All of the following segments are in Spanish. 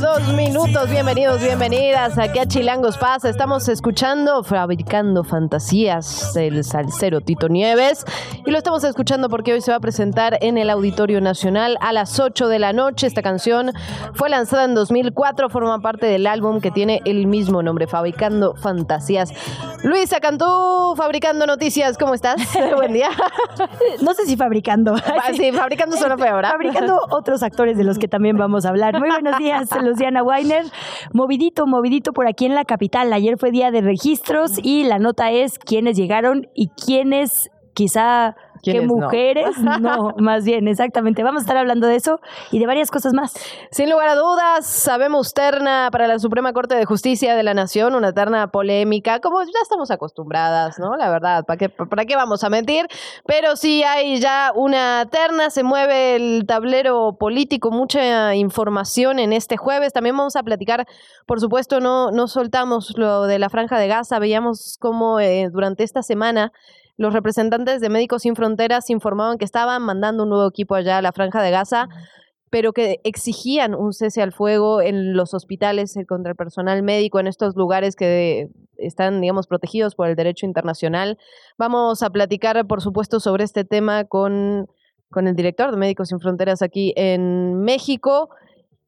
dos minutos. Bienvenidos, bienvenidas. Aquí a Chilangos Pasa. Estamos escuchando Fabricando Fantasías del salsero Tito Nieves. Y lo estamos escuchando porque hoy se va a presentar en el Auditorio Nacional a las 8 de la noche. Esta canción fue lanzada en 2004, forma parte del álbum que tiene el mismo nombre, Fabricando Fantasías. Luisa Cantú, Fabricando Noticias, ¿cómo estás? Buen día. No sé si fabricando. Ah, Sí, fabricando suena peor. ¿ah? Fabricando otros actores de los que también vamos a hablar. Muy buenos días, Luciana Weiner. Movidito, movidito por aquí en la capital. Ayer fue día de registros y la nota es quiénes llegaron y quiénes quizá qué ¿Quiénes no? mujeres. No, más bien, exactamente. Vamos a estar hablando de eso y de varias cosas más. Sin lugar a dudas, sabemos terna para la Suprema Corte de Justicia de la Nación, una terna polémica, como ya estamos acostumbradas, ¿no? La verdad, ¿para qué, ¿para qué vamos a mentir? Pero sí hay ya una terna, se mueve el tablero político, mucha información en este jueves. También vamos a platicar, por supuesto, no, no soltamos lo de la Franja de Gaza, veíamos cómo eh, durante esta semana los representantes de Médicos Sin Fronteras informaban que estaban mandando un nuevo equipo allá a la Franja de Gaza pero que exigían un cese al fuego en los hospitales eh, contra el personal médico en estos lugares que están, digamos, protegidos por el derecho internacional. Vamos a platicar, por supuesto, sobre este tema con, con el director de Médicos Sin Fronteras aquí en México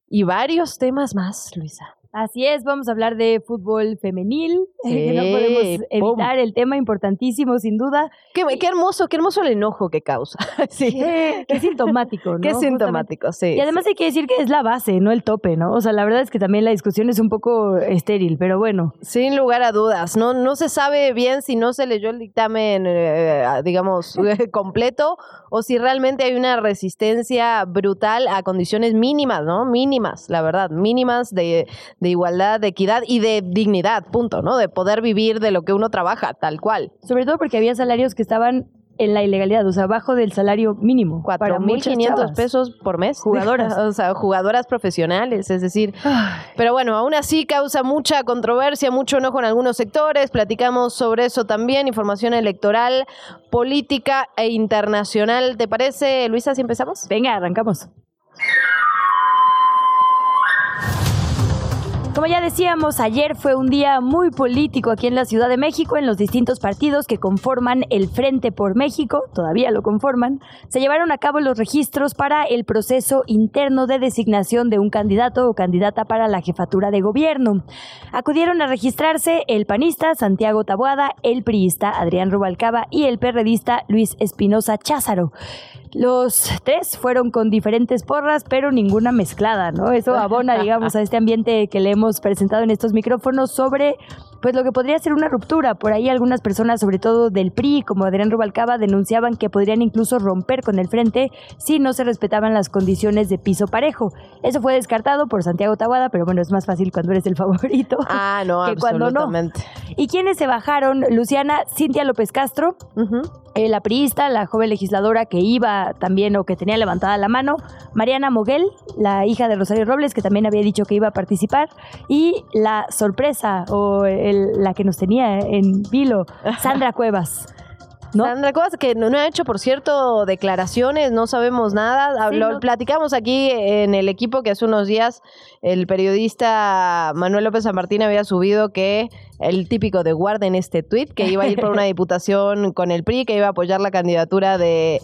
y varios temas más, Luisa. Así es, vamos a hablar de fútbol femenil, que no Sí, podemos pum. evitar el tema importantísimo, sin duda. Qué, qué hermoso, qué hermoso el enojo que causa. sí. Qué, qué sintomático, ¿no? Qué Justamente. sintomático, sí. Y además hay que decir que es la base, no el tope, ¿no? O sea, la verdad es que también la discusión es un poco estéril, pero bueno. Sin lugar a dudas, no, no se sabe bien si no se leyó el dictamen, eh, digamos, completo o si realmente hay una resistencia brutal a condiciones mínimas, ¿no? Mínimas, la verdad, mínimas de, de igualdad, de equidad y de dignidad, punto, ¿no? De poder vivir de lo que uno trabaja, tal cual. Sobre todo porque había salarios que estaban en la ilegalidad, o sea, abajo del salario mínimo. para muchas 4.500 chavas. pesos por mes. Jugadoras. o sea, jugadoras profesionales, es decir, Pero bueno, aún así causa mucha controversia, mucho enojo en algunos sectores. Platicamos sobre eso también, información electoral, política e internacional. ¿Te parece, Luisa, si empezamos? Venga, arrancamos. Como ya decíamos, ayer fue un día muy político aquí en la Ciudad de México, en los distintos partidos que conforman el Frente por México, todavía lo conforman, se llevaron a cabo los registros para el proceso interno de designación de un candidato o candidata para la jefatura de gobierno. Acudieron a registrarse el panista Santiago Taboada, el priista Adrián Rubalcaba y el perredista Luis Espinosa Cházaro. Los tres fueron con diferentes porras, pero ninguna mezclada, ¿no? Eso abona, digamos, a este ambiente que le hemos presentado en estos micrófonos sobre, pues, lo que podría ser una ruptura. Por ahí algunas personas, sobre todo del PRI, como Adrián Rubalcaba, denunciaban que podrían incluso romper con el frente si no se respetaban las condiciones de piso parejo. Eso fue descartado por Santiago Tabuada, pero bueno, es más fácil cuando eres el favorito. Ah, no, que cuando no. ¿Y quiénes se bajaron? Luciana, Cintia López Castro, eh, la priista, la joven legisladora que iba también o que tenía levantada la mano, Mariana Moguel, la hija de Rosario Robles, que también había dicho que iba a participar, y la sorpresa o el- la que nos tenía en vilo, Sandra Cuevas. ¿No? Sandra Cuevas, que no, no ha hecho, por cierto, declaraciones, no sabemos nada. Habló- no. Platicamos aquí en el equipo que hace unos días el periodista Manuel López San Martín había subido que el típico de guarden este tuit, que iba a ir por una diputación con el PRI, que iba a apoyar la candidatura de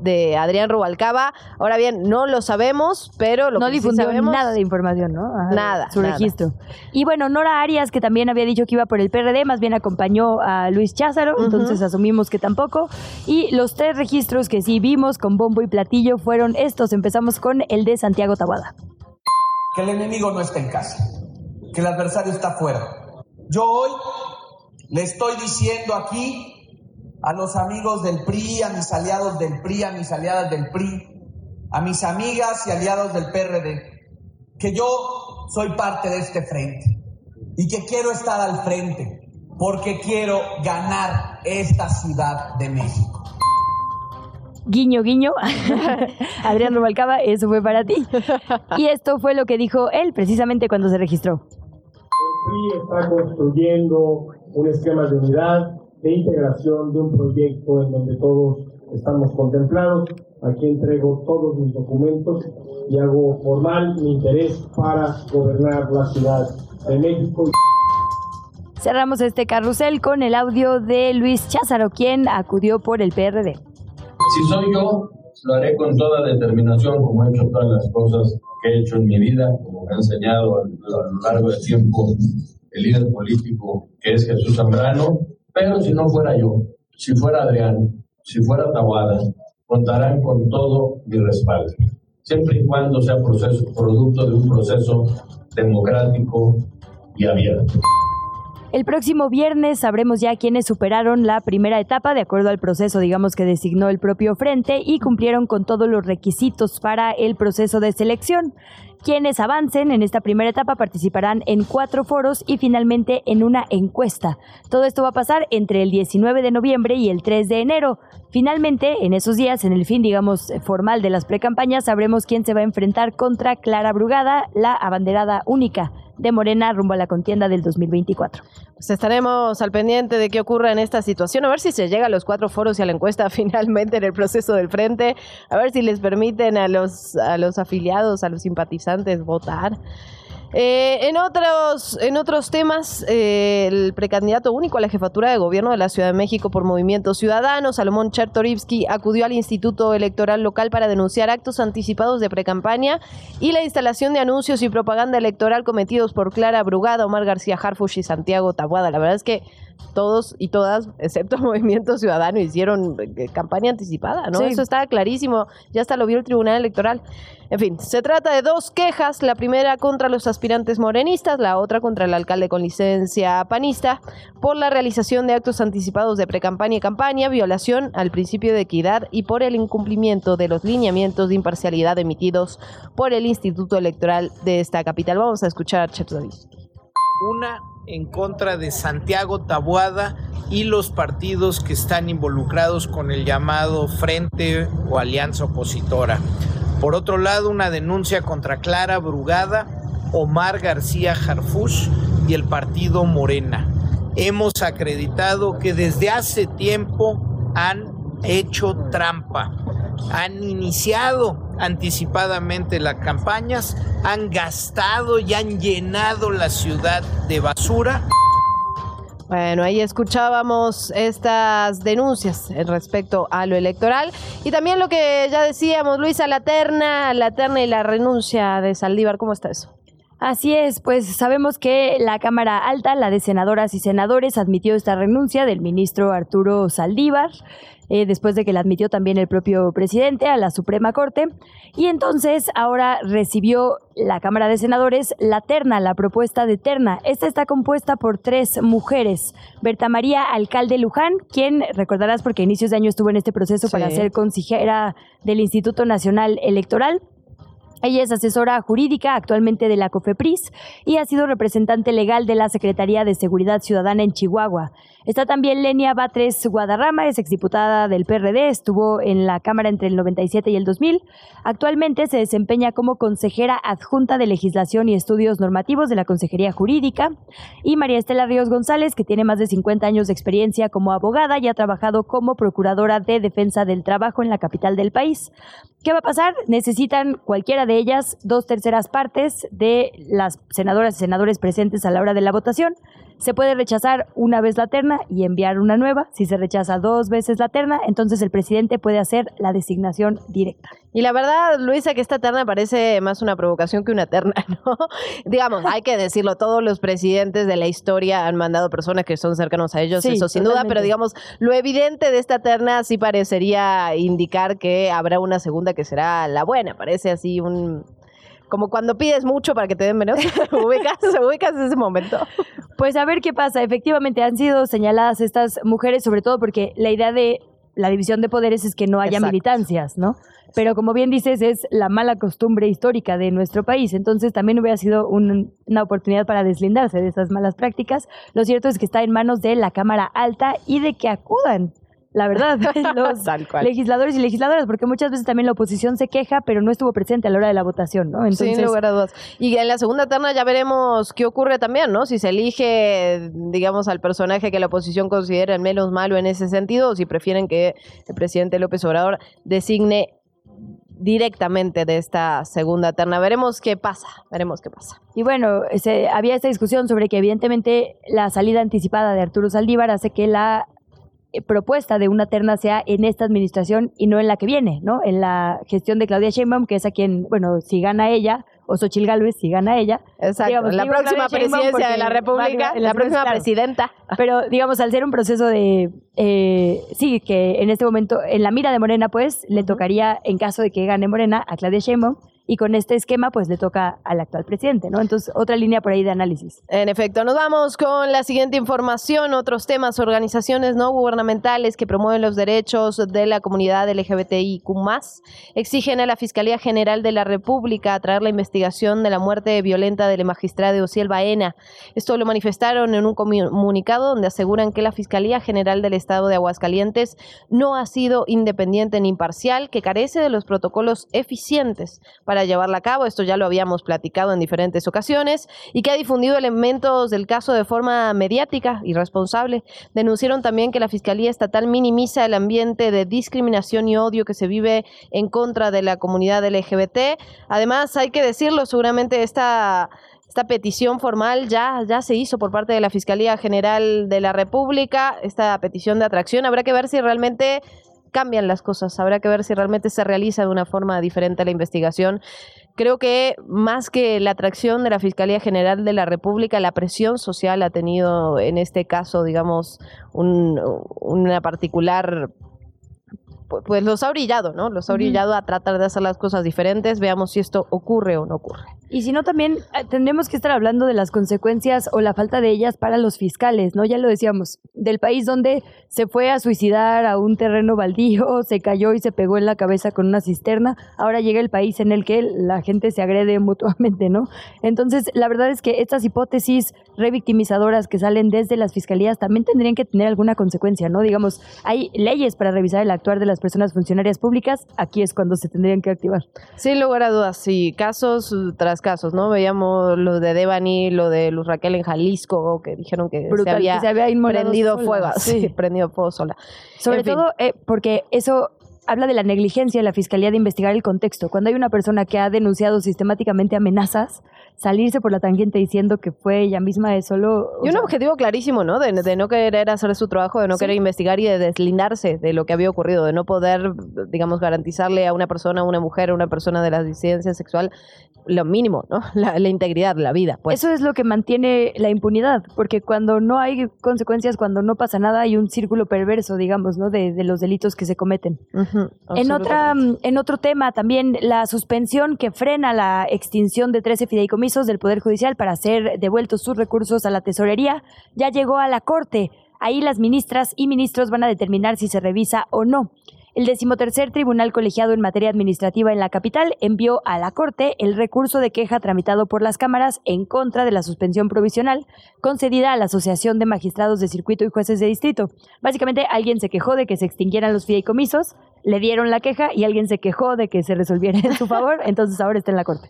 de Adrián Rubalcaba. Ahora bien, no lo sabemos, pero lo no que sí difundió sabemos nada de información, ¿no? Ajá, Nada, Su nada. registro. Y bueno, Nora Arias, que también había dicho que iba por el PRD, más bien acompañó a Luis Cházaro, entonces asumimos que tampoco. Y los tres registros que sí vimos con bombo y platillo fueron estos. Empezamos con el de Santiago Tabuada. que el enemigo no está en casa, que el adversario está afuera. Yo hoy le estoy diciendo aquí a los amigos del PRI, a mis aliados del PRI, a mis aliadas del PRI, a mis amigas y aliados del PRD, que yo soy parte de este frente y que quiero estar al frente porque quiero ganar esta Ciudad de México. Guiño, guiño. Adrián Rubalcaba, eso fue para ti. Y esto fue lo que dijo él precisamente cuando se registró. El PRI está construyendo un esquema de unidad, de integración, de un proyecto en donde todos estamos contemplados. Aquí entrego todos mis documentos y hago formal mi interés para gobernar la Ciudad de México. Cerramos este carrusel con el audio de Luis Cházaro, quien acudió por el PRD. Si soy yo, lo haré con toda determinación, como he hecho todas las cosas que he hecho en mi vida, como me ha enseñado a lo largo del tiempo el líder político que es Jesús Zambrano. Pero si no fuera yo, si fuera Adrián, si fuera Tabuada, contarán con todo mi respaldo, siempre y cuando sea producto de un proceso democrático y abierto. El próximo viernes sabremos ya quiénes superaron la primera etapa de acuerdo al proceso, digamos, que designó el propio frente y cumplieron con todos los requisitos para el proceso de selección. Quienes avancen en esta primera etapa participarán en cuatro foros y finalmente en una encuesta. Todo esto va a pasar entre el 19 de noviembre y el 3 de enero. Finalmente, en esos días, en el fin, digamos, formal de las precampañas, sabremos quién se va a enfrentar contra Clara Brugada, la abanderada única de Morena rumbo a la contienda del 2024. Pues estaremos al pendiente de qué ocurra en esta situación, a ver si se llega a los cuatro foros y a la encuesta finalmente en el proceso del frente, a ver si les permiten a los, a los afiliados, a los simpatizantes votar. Eh, en, otros, en otros temas, eh, el precandidato único a la jefatura de gobierno de la Ciudad de México por Movimiento Ciudadano, Salomón Chertorivsky, acudió al Instituto Electoral Local para denunciar actos anticipados de precampaña y la instalación de anuncios y propaganda electoral cometidos por Clara Brugada, Omar García Harfush y Santiago Tabuada. La verdad es que todos y todas, excepto Movimiento Ciudadano, hicieron eh, campaña anticipada, ¿no? Eso estaba clarísimo, ya hasta lo vio el Tribunal Electoral. En fin, se trata de dos quejas, la primera contra los aspirantes morenistas, la otra contra el alcalde con licencia panista, por la realización de actos anticipados de precampaña y campaña, violación al principio de equidad y por el incumplimiento de los lineamientos de imparcialidad emitidos por el Instituto Electoral de esta capital. Vamos a escuchar a. Una en contra de Santiago Tabuada y los partidos que están involucrados con el llamado Frente o Alianza Opositora. Por otro lado, una denuncia contra Clara Brugada, Omar García Jarfush y el partido Morena. Hemos acreditado que desde hace tiempo han hecho trampa, han iniciado anticipadamente las campañas, han gastado y han llenado la ciudad de basura. Bueno, ahí escuchábamos estas denuncias respecto a lo electoral y también lo que ya decíamos, Luisa, la terna, la terna y la renuncia de Saldívar, ¿cómo está eso? Así es, pues sabemos que la Cámara Alta, la de senadoras y senadores, admitió esta renuncia del ministro Arturo Saldívar. Eh, después de que la admitió también el propio presidente a la Suprema Corte. Y entonces ahora recibió la Cámara de Senadores la terna, la propuesta de terna. Esta está compuesta por tres mujeres. Berta María Alcalde Luján, quien recordarás porque a inicios de año estuvo en este proceso para ser consejera del Instituto Nacional Electoral. Ella es asesora jurídica actualmente de la COFEPRIS y ha sido representante legal de la Secretaría de Seguridad Ciudadana en Chihuahua. Está también Lenia Batres Guadarrama, es exdiputada del PRD, estuvo en la Cámara entre el 97 y el 2000. Actualmente se desempeña como consejera adjunta de Legislación y Estudios Normativos de la Consejería Jurídica. Y María Estela Ríos González, que tiene más de 50 años de experiencia como abogada y ha trabajado como procuradora de defensa del trabajo en la capital del país. ¿Qué va a pasar? Necesitan cualquiera de ellas dos terceras partes de las senadoras y senadores presentes a la hora de la votación. Se puede rechazar una vez la terna y enviar una nueva. Si se rechaza dos veces la terna, entonces el presidente puede hacer la designación directa. Y la verdad, Luisa, que esta terna parece más una provocación que una terna, ¿no? Digamos, hay que decirlo, todos los presidentes de la historia han mandado personas que son cercanos a ellos, eso sin duda, pero digamos, lo evidente de esta terna sí parecería indicar que habrá una segunda que será la buena. Parece así un como cuando pides mucho para que te den menos. ubicas, ubicas ese momento. Pues a ver qué pasa. Efectivamente han sido señaladas estas mujeres, sobre todo porque la idea de la división de poderes es que no haya Exacto. militancias, ¿no? Pero como bien dices, es la mala costumbre histórica de nuestro país. Entonces también hubiera sido un- una oportunidad para deslindarse de esas malas prácticas. Lo cierto es que está en manos de la Cámara Alta y de que acudan, la verdad, los Tal cual. legisladores y legisladoras, porque muchas veces también la oposición se queja, pero no estuvo presente a la hora de la votación, ¿no? Entonces, Sin lugar a dudas. Y en la segunda terna ya veremos qué ocurre también, ¿no? Si se elige, digamos, al personaje que la oposición considera el menos malo en ese sentido, o si prefieren que el presidente López Obrador designe directamente de esta segunda terna. Veremos qué pasa, veremos qué pasa. Y bueno, se- había esta discusión sobre que evidentemente la salida anticipada de Arturo Saldívar hace que la propuesta de una terna sea en esta administración y no en la que viene, ¿no? En la gestión de Claudia Sheinbaum, que es a quien, bueno, si gana ella, o Xochil Gálvez, si gana ella. Exacto. digamos, la próxima presidencia de la República, va- la próxima claro. presidenta. Pero, digamos, al ser un proceso de. eh, sí, que en este momento, en la mira de Morena, pues, le tocaría, en caso de que gane Morena, a Claudia Sheinbaum. Y con este esquema, pues, le toca al actual presidente, ¿no? Entonces, otra línea por ahí de análisis. En efecto, nos vamos con la siguiente información, otros temas, organizaciones no gubernamentales que promueven los derechos de la comunidad LGBTIQ+, exigen a la Fiscalía General de la República atraer la investigación de la muerte violenta del magistrado Ociel Baena. Esto lo manifestaron en un comu- comunicado donde aseguran que la Fiscalía General del Estado de Aguascalientes no ha sido independiente ni imparcial, que carece de los protocolos eficientes para llevarla a cabo, esto ya lo habíamos platicado en diferentes ocasiones, y que ha difundido elementos del caso de forma mediática y responsable. Denunciaron también que la Fiscalía Estatal minimiza el ambiente de discriminación y odio que se vive en contra de la comunidad LGBT. Además, hay que decirlo, seguramente esta... Esta petición formal ya, ya se hizo por parte de la Fiscalía General de la República, esta petición de atracción. Habrá que ver si realmente cambian las cosas. Habrá que ver si realmente se realiza de una forma diferente la investigación. Creo que más que la atracción de la Fiscalía General de la República, la presión social ha tenido en este caso, digamos, un- una particular pues los ha brillado, ¿no? Los ha brillado a tratar de hacer las cosas diferentes. Veamos si esto ocurre o no ocurre. Y si no, también eh, tendremos que estar hablando de las consecuencias o la falta de ellas para los fiscales, ¿no? Ya lo decíamos, del país donde se fue a suicidar a un terreno baldío, se cayó y se pegó en la cabeza con una cisterna, ahora llega el país en el que la gente se agrede mutuamente, ¿no? Entonces, la verdad es que estas hipótesis revictimizadoras que salen desde las fiscalías también tendrían que tener alguna consecuencia, ¿no? Digamos, hay leyes para revisar el actuar de las personas funcionarias públicas, aquí es cuando se tendrían que activar. Sin lugar a dudas, sí, casos tras casos, ¿no? Veíamos lo de Devani, lo de Luz Raquel en Jalisco, que dijeron que se había, que se había prendido sola, fuego, sí, sí. prendido fuego sola. Sobre En todo eh, porque eso habla de la negligencia de la fiscalía de investigar el contexto. Cuando hay una persona que ha denunciado sistemáticamente amenazas, salirse por la tangente diciendo que fue ella misma es solo. Y un sea, objetivo clarísimo, ¿no? De, de no querer hacer su trabajo, de no Sí. querer investigar y de deslindarse de lo que había ocurrido, de no poder, digamos, garantizarle a una persona, a una mujer, a una persona de la disidencia sexual lo mínimo, ¿no? La, la integridad, la vida, pues. Eso es lo que mantiene la impunidad, porque cuando no hay consecuencias, cuando no pasa nada, hay un círculo perverso, digamos, ¿no? De, de los delitos que se cometen. En, otra, absolutamente. en otro tema, también la suspensión que frena la extinción de 13 fideicomisos del Poder Judicial para hacer devueltos sus recursos a la tesorería ya llegó a la Corte. Ahí las ministras y ministros van a determinar si se revisa o no. El decimotercer Tribunal Colegiado en Materia Administrativa en la capital envió a la Corte el recurso de queja tramitado por las cámaras en contra de la suspensión provisional concedida a la Asociación de Magistrados de Circuito y Jueces de Distrito. Básicamente, alguien se quejó de que se extinguieran los fideicomisos, le dieron la queja y alguien se quejó de que se resolviera en su favor, entonces ahora está en la Corte.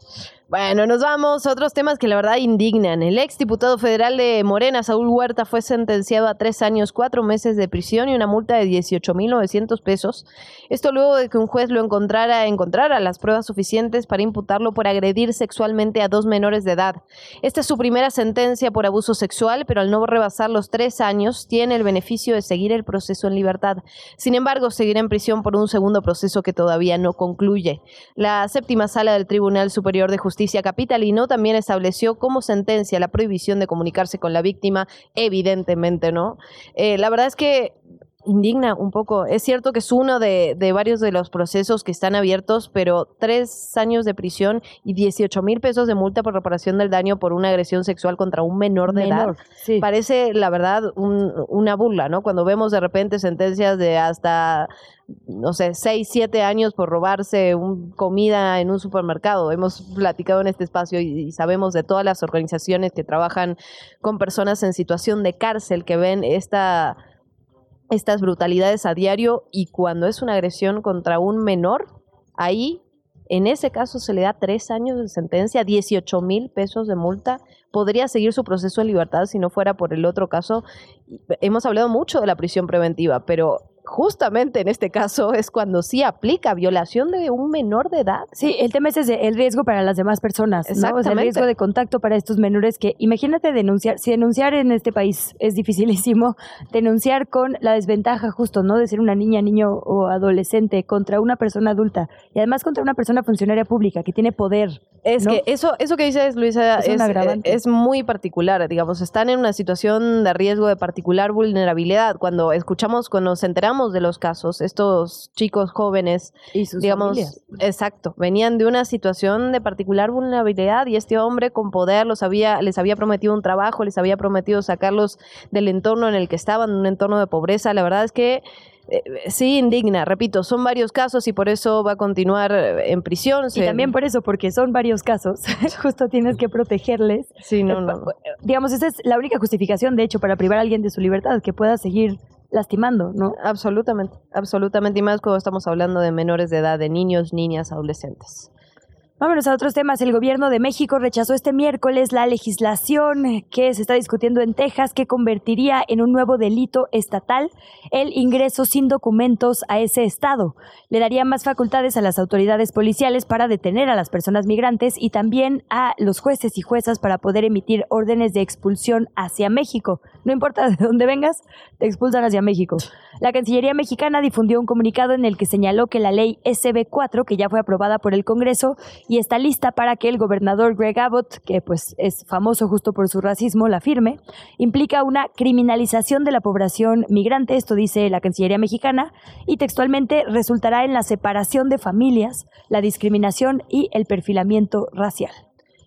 Bueno, nos vamos a otros temas que la verdad indignan. El ex diputado federal de Morena, Saúl Huerta, fue sentenciado a tres años, cuatro meses de prisión y una multa de 18.900 pesos. Esto luego de que un juez lo encontrara, encontrara las pruebas suficientes para imputarlo por agredir sexualmente a dos menores de edad. Esta es su primera sentencia por abuso sexual, pero al no rebasar los tres años, tiene el beneficio de seguir el proceso en libertad. Sin embargo, seguirá en prisión por un segundo proceso que todavía no concluye. La séptima sala del Tribunal Superior de Justicia Capitalino también estableció como sentencia la prohibición de comunicarse con la víctima, evidentemente, ¿no? Eh, la verdad es que indigna un poco. Es cierto que es uno de, de, varios de los procesos que están abiertos, pero tres años de prisión y 18 mil pesos de multa por reparación del daño por una agresión sexual contra un menor de edad. Parece, la verdad, una burla, ¿no? Cuando vemos de repente sentencias de hasta no sé, seis, siete años por robarse un, comida en un supermercado. Hemos platicado en este espacio y, sabemos de todas las organizaciones que trabajan con personas en situación de cárcel que ven esta, estas brutalidades a diario y cuando es una agresión contra un menor, ahí, en ese caso, se le da tres años de sentencia, 18 mil pesos de multa. Podría seguir su proceso en libertad si no fuera por el otro caso. Hemos hablado mucho de la prisión preventiva, pero justamente en este caso es cuando sí aplica violación de un menor de edad. Sí, el tema es el riesgo para las demás personas, ¿no? O sea, el riesgo de contacto para estos menores que, imagínate denunciar, si denunciar en este país es dificilísimo, denunciar con la desventaja justo, ¿no? De ser una niña, niño o adolescente contra una persona adulta y además contra una persona funcionaria pública que tiene poder. Es que eso, eso que dices, Luisa, es, es, es muy particular, digamos, están en una situación de riesgo de particular vulnerabilidad. Cuando escuchamos, cuando nos enteramos de los casos, estos chicos jóvenes, y sus digamos, exacto, venían de una situación de particular vulnerabilidad y este hombre con poder los había, les había prometido un trabajo, les había prometido sacarlos del entorno en el que estaban, un entorno de pobreza. La verdad es que eh, sí indigna, repito, son varios casos y por eso va a continuar en prisión. Y también por eso, porque son varios casos, justo tienes que protegerles. Sí, no, no. Digamos, esa es la única justificación, de hecho, para privar a alguien de su libertad, que pueda seguir lastimando, ¿no? Absolutamente, absolutamente, y más cuando estamos hablando de menores de edad, de niños, niñas, adolescentes. Vámonos a otros temas. El gobierno de México rechazó este miércoles la legislación que se está discutiendo en Texas que convertiría en un nuevo delito estatal el ingreso sin documentos a ese estado. Le daría más facultades a las autoridades policiales para detener a las personas migrantes y también a los jueces y juezas para poder emitir órdenes de expulsión hacia México. No importa de dónde vengas, te expulsan hacia México. La Cancillería mexicana difundió un comunicado en el que señaló que la ley SB4, que ya fue aprobada por el Congreso, y está lista para que el gobernador Greg Abbott, que pues es famoso justo por su racismo, la firme, implica una criminalización de la población migrante, esto dice la Cancillería mexicana, y textualmente resultará en la separación de familias, la discriminación y el perfilamiento racial.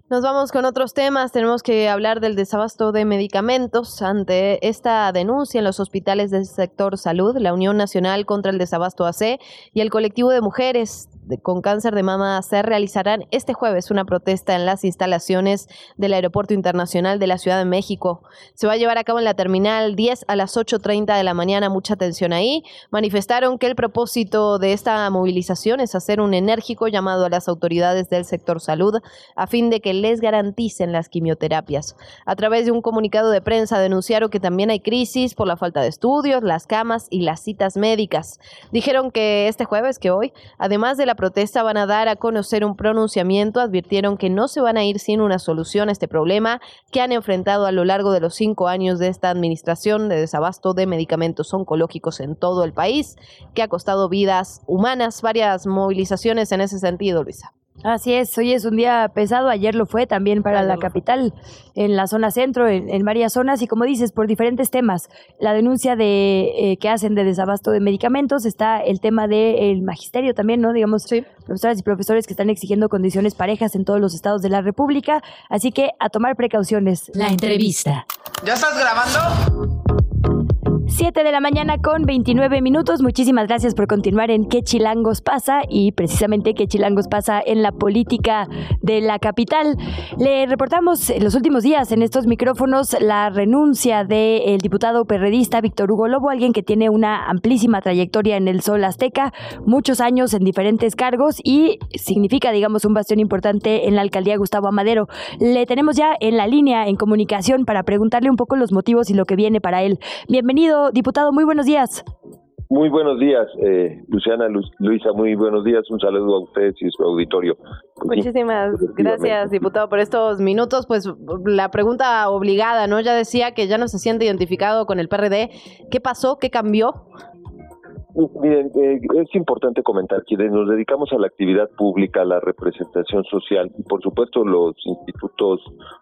Nos vamos con otros temas. Tenemos que hablar del desabasto de medicamentos. Ante esta denuncia en los hospitales del sector salud, la Unión Nacional contra el Desabasto AC y el colectivo de mujeres con cáncer de mama se realizarán este jueves una protesta en las instalaciones del Aeropuerto Internacional de la Ciudad de México. Se va a llevar a cabo en la terminal 10 a las 8.30 de la mañana. Mucha atención ahí. Manifestaron que el propósito de esta movilización es hacer un enérgico llamado a las autoridades del sector salud a fin de que les garanticen las quimioterapias. A través de un comunicado de prensa denunciaron que también hay crisis por la falta de estudios, las camas y las citas médicas. Dijeron que este jueves, que hoy, además de la protesta, van a dar a conocer un pronunciamiento, advirtieron que no se van a ir sin una solución a este problema que han enfrentado a lo largo de los cinco años de esta administración de desabasto de medicamentos oncológicos en todo el país, que ha costado vidas humanas, varias movilizaciones en ese sentido, Luisa. Así es, hoy es un día pesado, ayer lo fue también para la capital, en la zona centro, en, varias zonas y como dices, por diferentes temas. La denuncia de eh, que hacen de desabasto de medicamentos, está el tema del magisterio también, ¿no? Digamos, profesoras y profesores que están exigiendo condiciones parejas en todos los estados de la República, así que a tomar precauciones. La entrevista. ¿Ya estás grabando? 7 de la mañana con 29 minutos. Muchísimas gracias por continuar en ¿Qué Chilangos pasa? Y precisamente ¿Qué Chilangos pasa en la política de la capital? Le reportamos en los últimos días en estos micrófonos la renuncia del diputado perredista Víctor Hugo Lobo, alguien que tiene una amplísima trayectoria en el Sol Azteca, muchos años en diferentes cargos y significa, digamos, un bastión importante en la alcaldía Gustavo Amadero. Le tenemos ya en la línea, en comunicación, para preguntarle un poco los motivos y lo que viene para él. Bienvenido diputado. Muy buenos días. Muy buenos días, eh, Luciana, Luisa, muy buenos días. Un saludo a ustedes y a su auditorio. Pues Muchísimas gracias, diputado, por estos minutos. Pues la pregunta obligada, ¿no? Ya decía que ya no se siente identificado con el PRD. ¿Qué pasó? ¿Qué cambió? Miren, eh, es importante comentar que nos dedicamos a la actividad pública, a la representación social y por supuesto los institutos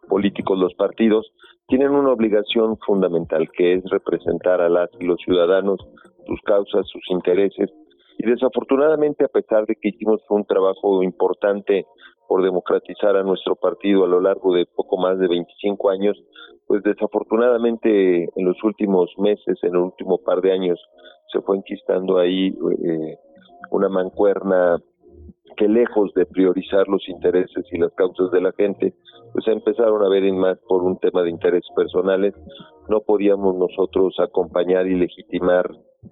políticos, los partidos, tienen una obligación fundamental que es representar a las los ciudadanos sus causas, sus intereses. Y desafortunadamente, a pesar de que hicimos un trabajo importante por democratizar a nuestro partido a lo largo de poco más de 25 años, pues desafortunadamente en los últimos meses, en el último par de años, se fue enquistando ahí eh, una mancuerna que lejos de priorizar los intereses y las causas de la gente, pues empezaron a ver más por un tema de intereses personales. No podíamos nosotros acompañar y legitimar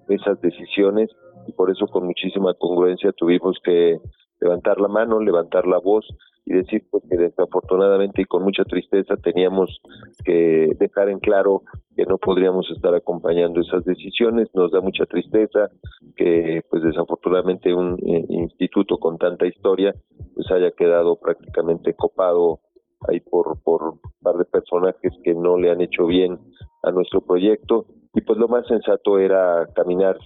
esas decisiones y por eso con muchísima congruencia tuvimos que levantar la mano, levantar la voz y decir pues, que desafortunadamente y con mucha tristeza teníamos que dejar en claro que no podríamos estar acompañando esas decisiones. Nos da mucha tristeza que pues desafortunadamente un eh, instituto con tanta historia pues haya quedado prácticamente copado ahí por por un par de personajes que no le han hecho bien a nuestro proyecto y pues lo más sensato era caminar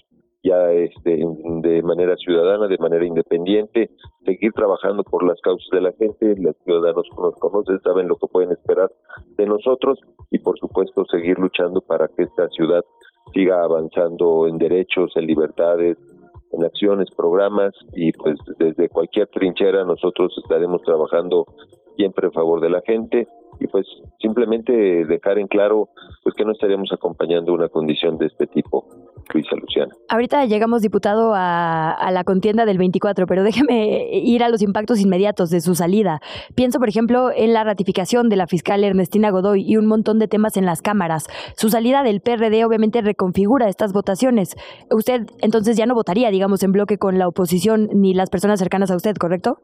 ya este, de manera ciudadana, de manera independiente, seguir trabajando por las causas de la gente, los ciudadanos nos conocen, saben lo que pueden esperar de nosotros y por supuesto seguir luchando para que esta ciudad siga avanzando en derechos, en libertades, en acciones, programas y pues desde cualquier trinchera nosotros estaremos trabajando siempre en favor de la gente y pues simplemente dejar en claro pues que no estaríamos acompañando una condición de este tipo, Luisa Luciana. Ahorita llegamos, diputado, a, a, la contienda del 24, pero déjeme ir a los impactos inmediatos de su salida. Pienso, por ejemplo, en la ratificación de la fiscal Ernestina Godoy y un montón de temas en las cámaras. Su salida del PRD obviamente reconfigura estas votaciones. Usted entonces ya no votaría, digamos, en bloque con la oposición ni las personas cercanas a usted, ¿correcto?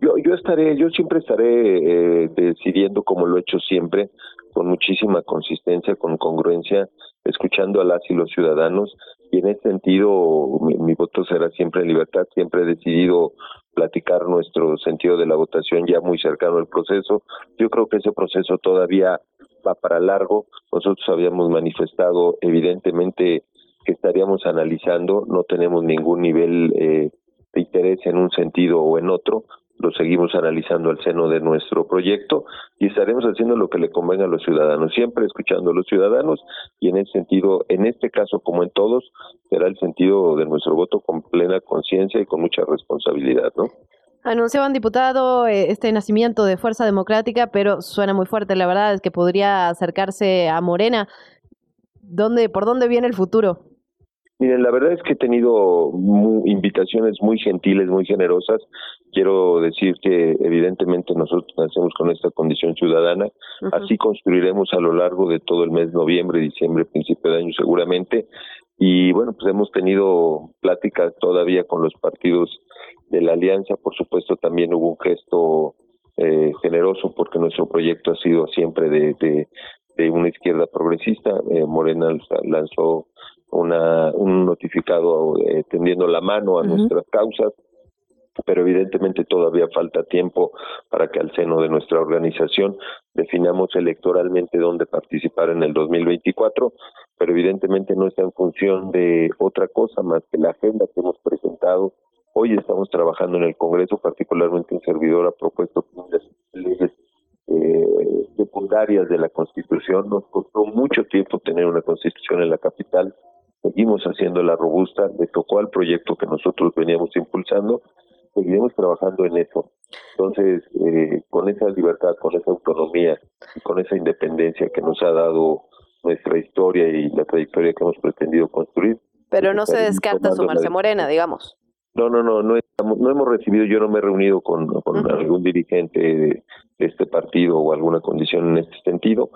Yo, yo estaré, yo siempre estaré eh, decidiendo como lo he hecho siempre, con muchísima consistencia, con congruencia, escuchando a las y los ciudadanos y en ese sentido mi, mi, voto será siempre en libertad, siempre he decidido platicar nuestro sentido de la votación ya muy cercano al proceso. Yo creo que ese proceso todavía va para largo. Nosotros habíamos manifestado evidentemente que estaríamos analizando, no tenemos ningún nivel eh, de interés en un sentido o en otro, lo seguimos analizando al seno de nuestro proyecto y estaremos haciendo lo que le convenga a los ciudadanos, siempre escuchando a los ciudadanos y en ese sentido, en este caso como en todos, será el sentido de nuestro voto con plena conciencia y con mucha responsabilidad, ¿no? Anunciaban, diputado, eh, este nacimiento de Fuerza Democrática, pero suena muy fuerte, la verdad es que podría acercarse a Morena. ¿Dónde, ¿Por dónde viene el futuro? Miren, la verdad es que he tenido muy, invitaciones muy gentiles, muy generosas. Quiero decir que evidentemente nosotros nacemos con esta condición ciudadana. Uh -huh. Así construiremos a lo largo de todo el mes de noviembre, diciembre, principio de año seguramente. Y bueno, pues hemos tenido pláticas todavía con los partidos de la alianza. Por supuesto, también hubo un gesto eh, generoso porque nuestro proyecto ha sido siempre de, de, de una izquierda progresista. Eh, Morena lanzó una, un notificado eh, tendiendo la mano a uh -huh. nuestras causas, pero evidentemente todavía falta tiempo para que al seno de nuestra organización definamos electoralmente dónde participar en el 2024, pero evidentemente no está en función de otra cosa más que la agenda que hemos presentado. Hoy estamos trabajando en el Congreso, particularmente un servidor ha propuesto leyes eh, secundarias de la Constitución. Nos costó mucho tiempo tener una Constitución en la capital seguimos haciendo la robusta, le tocó al proyecto que nosotros veníamos impulsando, seguiremos trabajando en eso. Entonces, eh, con esa libertad, con esa autonomía y con esa independencia que nos ha dado nuestra historia y la trayectoria que hemos pretendido construir. Pero no se descarta sumarse a Morena, digamos. No, no, no, no, estamos, no hemos recibido, yo no me he reunido con, con uh -huh. algún dirigente de, de este partido o alguna condición en este sentido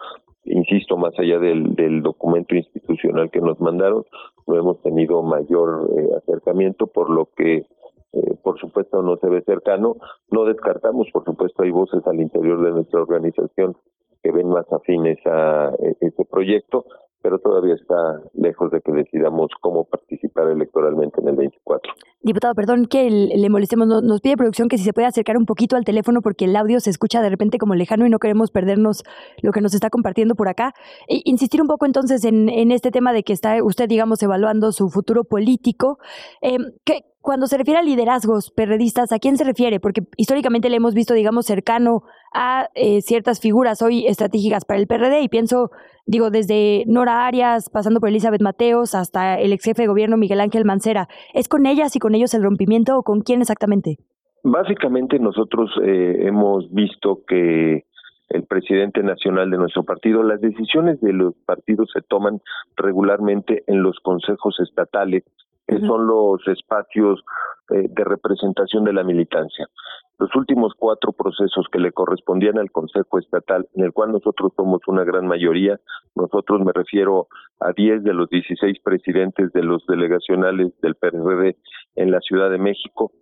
insisto, más allá del, del, documento institucional que nos mandaron, no hemos tenido mayor eh, acercamiento, por lo que, eh, por supuesto, no se ve cercano. No descartamos, por supuesto, hay voces al interior de nuestra organización que ven más afines a, a este proyecto, pero todavía está lejos de que decidamos cómo participar electoralmente en el 24. Diputado, perdón que le molestemos, nos pide producción que si se puede acercar un poquito al teléfono porque el audio se escucha de repente como lejano y no queremos perdernos lo que nos está compartiendo por acá. E insistir un poco entonces en, este tema de que está usted, digamos, evaluando su futuro político. Eh, ¿qué, cuando se refiere a liderazgos perredistas, ¿a quién se refiere? Porque históricamente le hemos visto, digamos, cercano a eh, ciertas figuras hoy estratégicas para el PRD y pienso, digo, desde Nora Arias, pasando por Elizabeth Mateos, hasta el ex jefe de gobierno Miguel Ángel Mancera. ¿Es con ellas y con ellos el rompimiento o con quién exactamente? Básicamente nosotros eh, hemos visto que el presidente nacional de nuestro partido, las decisiones de los partidos se toman regularmente en los consejos estatales, que son los espacios eh, de representación de la militancia. Los últimos cuatro procesos que le correspondían al Consejo Estatal, en el cual nosotros somos una gran mayoría, nosotros me refiero a 10 de los 16 presidentes de los delegacionales del PRD en la Ciudad de México,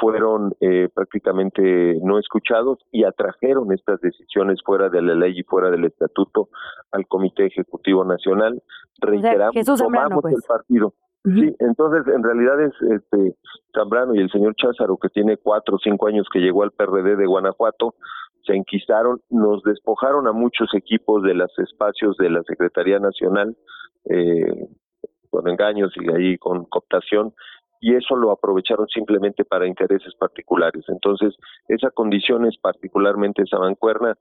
fueron eh, prácticamente no escuchados y atrajeron estas decisiones fuera de la ley y fuera del estatuto al Comité Ejecutivo Nacional. Reiteramos, tomamos el pues. partido. Sí, entonces en realidad es este Zambrano y el señor Cházaro, que tiene cuatro o cinco años que llegó al PRD de Guanajuato, se enquistaron, nos despojaron a muchos equipos de los espacios de la Secretaría Nacional, eh, con engaños y ahí con cooptación, y eso lo aprovecharon simplemente para intereses particulares. Entonces, esa condición es particularmente esa mancuerna.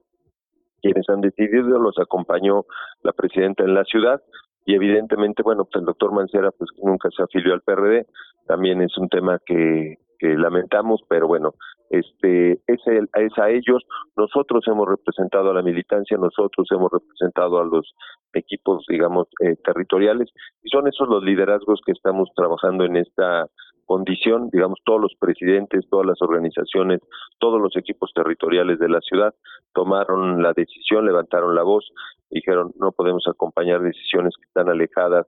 Quienes han decidido los acompañó la presidenta en la ciudad y evidentemente, bueno, pues el doctor Mancera pues nunca se afilió al PRD, también es un tema que, que lamentamos, pero bueno, este es, el, es a ellos. Nosotros hemos representado a la militancia, nosotros hemos representado a los equipos, digamos, eh, territoriales, y son esos los liderazgos que estamos trabajando en esta condición, digamos, todos los presidentes, todas las organizaciones, todos los equipos territoriales de la ciudad tomaron la decisión, levantaron la voz, dijeron no podemos acompañar decisiones que están alejadas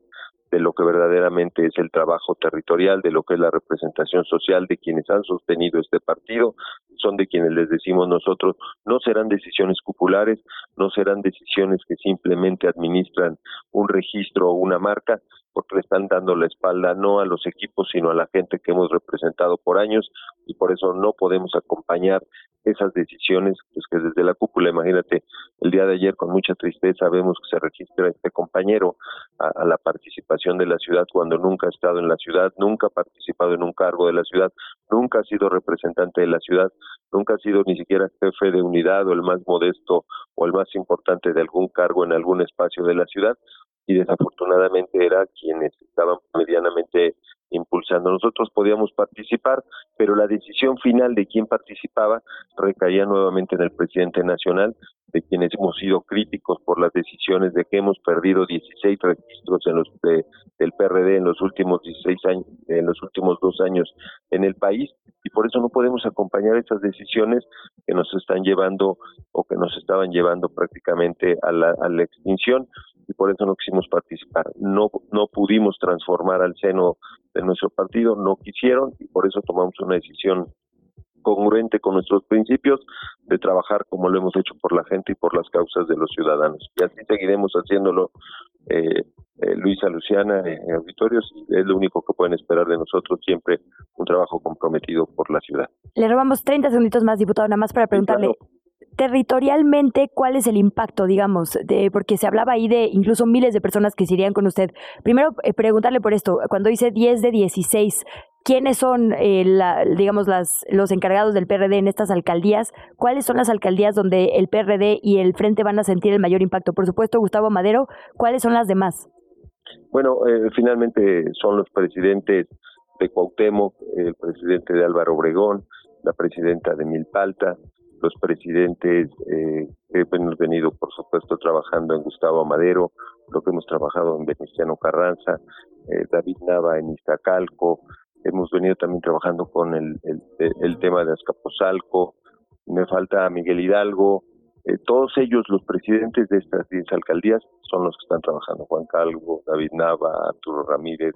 de lo que verdaderamente es el trabajo territorial, de lo que es la representación social de quienes han sostenido este partido, son de quienes les decimos nosotros, no serán decisiones populares, no serán decisiones que simplemente administran un registro o una marca, porque le están dando la espalda no a los equipos, sino a la gente que hemos representado por años y por eso no podemos acompañar esas decisiones, pues que desde la cúpula, imagínate, el día de ayer con mucha tristeza vemos que se registra este compañero a, la participación de la ciudad cuando nunca ha estado en la ciudad, nunca ha participado en un cargo de la ciudad, nunca ha sido representante de la ciudad, nunca ha sido ni siquiera jefe de unidad o el más modesto o el más importante de algún cargo en algún espacio de la ciudad y desafortunadamente era quienes estaban medianamente impulsando. Nosotros podíamos participar, pero la decisión final de quién participaba recaía nuevamente en el presidente nacional, de quienes hemos sido críticos por las decisiones de que hemos perdido 16 registros en los del PRD en los últimos 16 años, en los últimos dos años en el país, y por eso no podemos acompañar esas decisiones que nos están llevando o que nos estaban llevando prácticamente a la extinción y por eso no quisimos participar. No, no pudimos transformar al seno de nuestro partido, no quisieron y por eso tomamos una decisión congruente con nuestros principios de trabajar como lo hemos hecho por la gente y por las causas de los ciudadanos. Y así seguiremos haciéndolo, eh, eh, Luisa Luciana, en auditorios. Es lo único que pueden esperar de nosotros, siempre un trabajo comprometido por la ciudad. Le robamos 30 segunditos más, diputado, nada más para preguntarle territorialmente, ¿cuál es el impacto, digamos? De, porque se hablaba ahí de incluso miles de personas que se irían con usted. Primero, eh, preguntarle por esto, cuando dice 10 de 16, ¿quiénes son, eh, digamos, las, los encargados del PRD en estas alcaldías? ¿Cuáles son las alcaldías donde el PRD y el Frente van a sentir el mayor impacto? Por supuesto, Gustavo Madero, ¿cuáles son las demás? Bueno, eh, finalmente son los presidentes de Cuauhtémoc, el presidente de Álvaro Obregón, la presidenta de Milpalta, los presidentes eh, hemos venido, por supuesto, trabajando en Gustavo Madero, lo que hemos trabajado en Veneciano Carranza, eh, David Nava en Iztacalco, hemos venido también trabajando con el, el, tema de Azcapotzalco, me falta Miguel Hidalgo, eh, todos ellos, los presidentes de estas 10 alcaldías, son los que están trabajando, Juan Calvo, David Nava, Arturo Ramírez,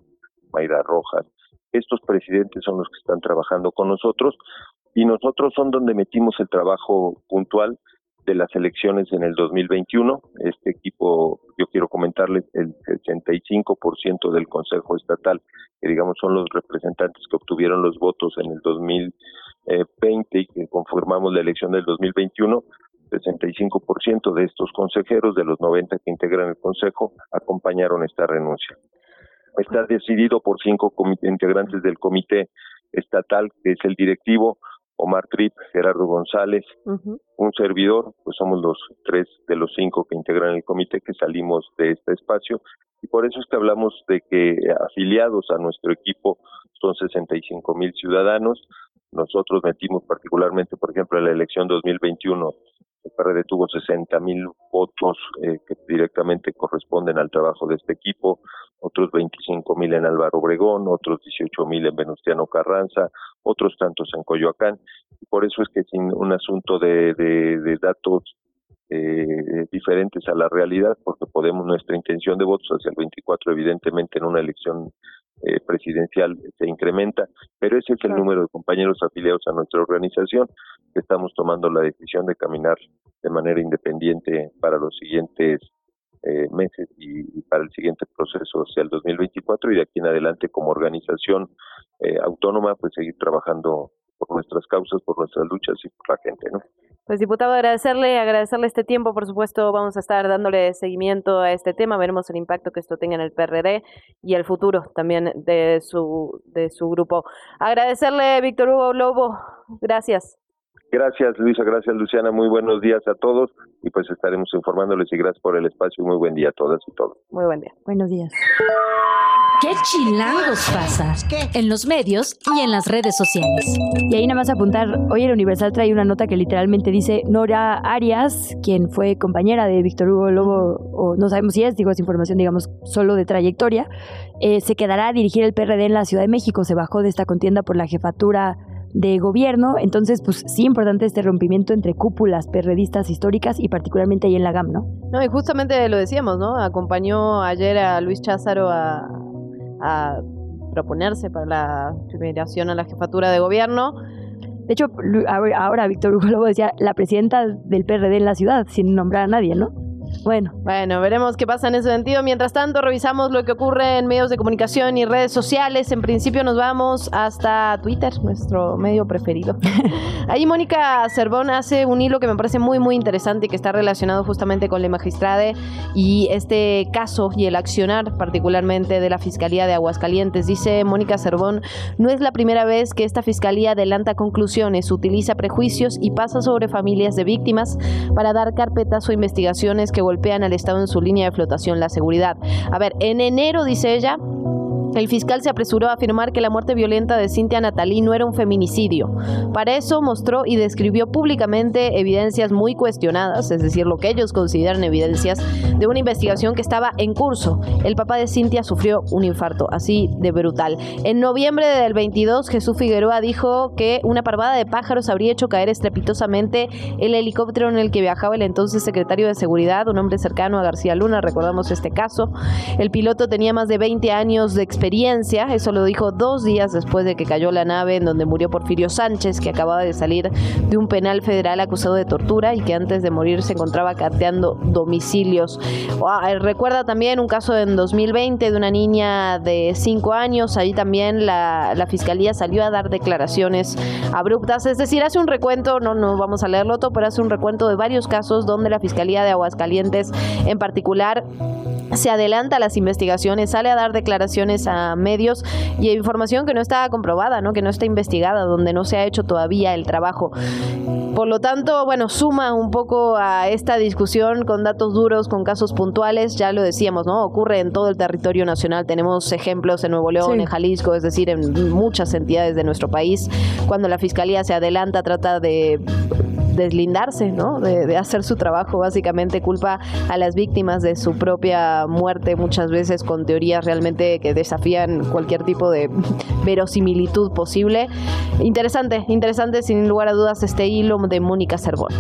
Mayra Rojas, estos presidentes son los que están trabajando con nosotros y nosotros son donde metimos el trabajo puntual de las elecciones en el 2021. Este equipo, yo quiero comentarles, el 65% del Consejo Estatal, que digamos son los representantes que obtuvieron los votos en el 2020 y que conformamos la elección del 2021, 65% de estos consejeros, de los 90 que integran el Consejo, acompañaron esta renuncia. Está decidido por cinco integrantes del comité estatal, que es el directivo, Omar Trip, Gerardo González, un servidor, pues somos los tres de los cinco que integran el comité que salimos de este espacio y por eso es que hablamos de que afiliados a nuestro equipo son 65 mil ciudadanos. Nosotros metimos particularmente, por ejemplo, en la elección 2021 el tuvo 60 mil votos eh, que directamente corresponden al trabajo de este equipo, otros 25 mil en Álvaro Obregón, otros 18 mil en Venustiano Carranza, otros tantos en Coyoacán. Y por eso es que sin un asunto de, de, datos eh, diferentes a la realidad, porque podemos, nuestra intención de votos hacia el 24, evidentemente en una elección eh, presidencial se incrementa, pero ese es el número de compañeros afiliados a nuestra organización que estamos tomando la decisión de caminar de manera independiente para los siguientes eh, meses y, para el siguiente proceso hacia el 2024 y de aquí en adelante como organización eh, autónoma pues seguir trabajando por nuestras causas, por nuestras luchas y por la gente, ¿no? Pues diputado, agradecerle, agradecerle este tiempo, por supuesto, vamos a estar dándole seguimiento a este tema, veremos el impacto que esto tenga en el PRD y el futuro también de su, de su grupo. Agradecerle, Víctor Hugo Lobo, gracias. Gracias, Luisa, gracias, Luciana, muy buenos días a todos y pues estaremos informándoles y gracias por el espacio muy buen día a todas y todos. Muy buen día. Buenos días. ¿Qué chilangos pasa? En los medios y en las redes sociales. Y ahí nada más apuntar, hoy el Universal trae una nota que literalmente dice Nora Arias, quien fue compañera de Víctor Hugo Lobo, o no sabemos si es, digo, es información, digamos, solo de trayectoria, eh, se quedará a dirigir el PRD en la Ciudad de México. Se bajó de esta contienda por la jefatura de gobierno. Entonces, pues sí, importante este rompimiento entre cúpulas perredistas históricas y particularmente ahí en la GAM, ¿no? No, y justamente lo decíamos, ¿no? Acompañó ayer a Luis Cházaro a, a proponerse para la primeración a la jefatura de gobierno. De hecho, ahora Víctor Hugo Lobo decía la presidenta del PRD en la ciudad, sin nombrar a nadie, ¿no? Bueno. Bueno, veremos qué pasa en ese sentido. Mientras tanto, revisamos lo que ocurre en medios de comunicación y redes sociales. En principio nos vamos hasta Twitter, nuestro medio preferido. Ahí Mónica Cervón hace un hilo que me parece muy, muy interesante y que está relacionado justamente con la magistrade y este caso y el accionar particularmente de la Fiscalía de Aguascalientes. Dice Mónica Cervón, no es la primera vez que esta Fiscalía adelanta conclusiones, utiliza prejuicios y pasa sobre familias de víctimas para dar carpetas o investigaciones que golpean al Estado en su línea de flotación, la seguridad. A ver, en enero, dice ella, el fiscal se apresuró a afirmar que la muerte violenta de Cintia Natalí no era un feminicidio. Para eso mostró y describió públicamente evidencias muy cuestionadas, es decir, lo que ellos consideran evidencias de una investigación que estaba en curso. El papá de Cintia sufrió un infarto, así de brutal. En noviembre del 22, Jesús Figueroa dijo que una parvada de pájaros habría hecho caer estrepitosamente el helicóptero en el que viajaba el entonces secretario de Seguridad, un hombre cercano a García Luna, recordamos este caso. El piloto tenía más de 20 años de experiencia experiencia. Eso lo dijo dos días después de que cayó la nave en donde murió Porfirio Sánchez, que acababa de salir de un penal federal acusado de tortura y que antes de morir se encontraba cateando domicilios. Ah, recuerda también un caso en 2020 de una niña de 5 años. Ahí también la, la fiscalía salió a dar declaraciones abruptas. Es decir, hace un recuento, no, no vamos a leerlo todo, pero hace un recuento de varios casos donde la fiscalía de Aguascalientes en particular se adelanta a las investigaciones, sale a dar declaraciones a medios y información que no está comprobada, ¿no? que no está investigada, donde no se ha hecho todavía el trabajo. Por lo tanto, bueno, suma un poco a esta discusión con datos duros, con casos puntuales, ya lo decíamos, ¿no? Ocurre en todo el territorio nacional, tenemos ejemplos en Nuevo León, en Jalisco, es decir, en muchas entidades de nuestro país, cuando la fiscalía se adelanta, trata de deslindarse, ¿no? De, hacer su trabajo, básicamente culpa a las víctimas de su propia muerte, muchas veces con teorías realmente que desafían cualquier tipo de verosimilitud posible. Interesante, interesante sin lugar a dudas este hilo de Mónica Cervón.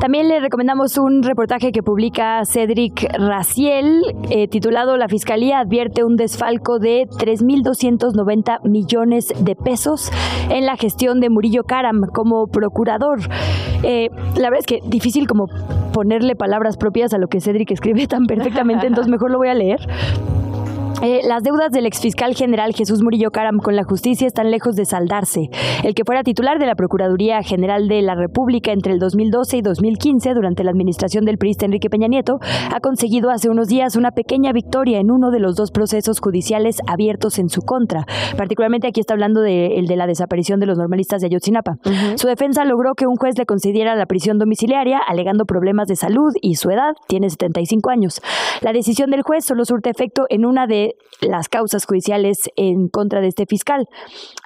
También le recomendamos un reportaje que publica Cedric Raciel, eh, titulado La Fiscalía advierte un desfalco de 3.290 millones de pesos en la gestión de Murillo Karam como procurador. Eh, la verdad es que difícil como ponerle palabras propias a lo que Cedric escribe tan perfectamente, entonces mejor lo voy a leer. Eh, las deudas del exfiscal general Jesús Murillo Caram con la justicia están lejos de saldarse. El que fuera titular de la Procuraduría General de la República entre el 2012 y 2015, durante la administración del priista Enrique Peña Nieto, ha conseguido hace unos días una pequeña victoria en uno de los dos procesos judiciales abiertos en su contra. Particularmente aquí está hablando del de, la desaparición de los normalistas de Ayotzinapa. Su defensa logró que un juez le concediera la prisión domiciliaria, alegando problemas de salud y su edad, tiene 75 años. La decisión del juez solo surte efecto en una de las causas judiciales en contra de este fiscal.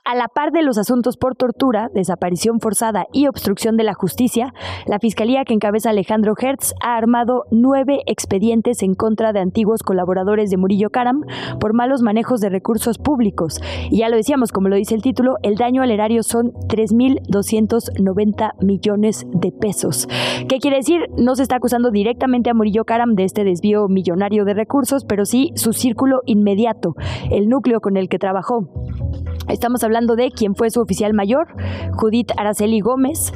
A la par de los asuntos por tortura, desaparición forzada y obstrucción de la justicia, la fiscalía que encabeza Alejandro Hertz ha armado nueve expedientes en contra de antiguos colaboradores de Murillo Karam por malos manejos de recursos públicos. Y ya lo decíamos, como lo dice el título, el daño al erario son 3.290 millones de pesos. ¿Qué quiere decir? No se está acusando directamente a Murillo Karam de este desvío millonario de recursos, pero sí su círculo inmediato, el núcleo con el que trabajó. Estamos hablando de quien fue su oficial mayor, Judith Araceli Gómez,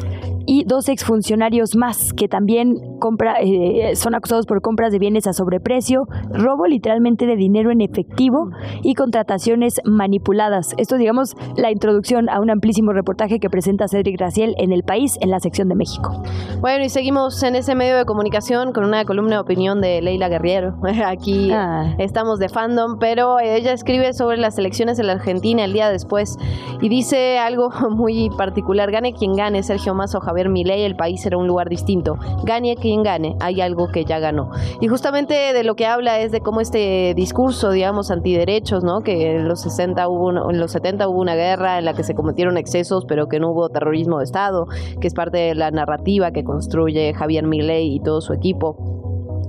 y dos exfuncionarios más que también compra, eh, son acusados por compras de bienes a sobreprecio, robo literalmente de dinero en efectivo y contrataciones manipuladas. Esto, digamos, la introducción a un amplísimo reportaje que presenta Cedric Graciel en El País, en la sección de México. Bueno, y seguimos en ese medio de comunicación con una columna de opinión de Leila Guerriero. Aquí ah. estamos de fandom, pero ella escribe sobre las elecciones en la Argentina el día después y dice algo muy particular. Gane quien gane, Sergio Mazo, Javier mi ley, el país será un lugar distinto. Gane quien gane, hay algo que ya ganó. Y justamente de lo que habla es de cómo este discurso, digamos, antiderechos, ¿no? Que en los 60 hubo en los 70 hubo una guerra en la que se cometieron excesos, pero que no hubo terrorismo de Estado, que es parte de la narrativa que construye Javier Milei y todo su equipo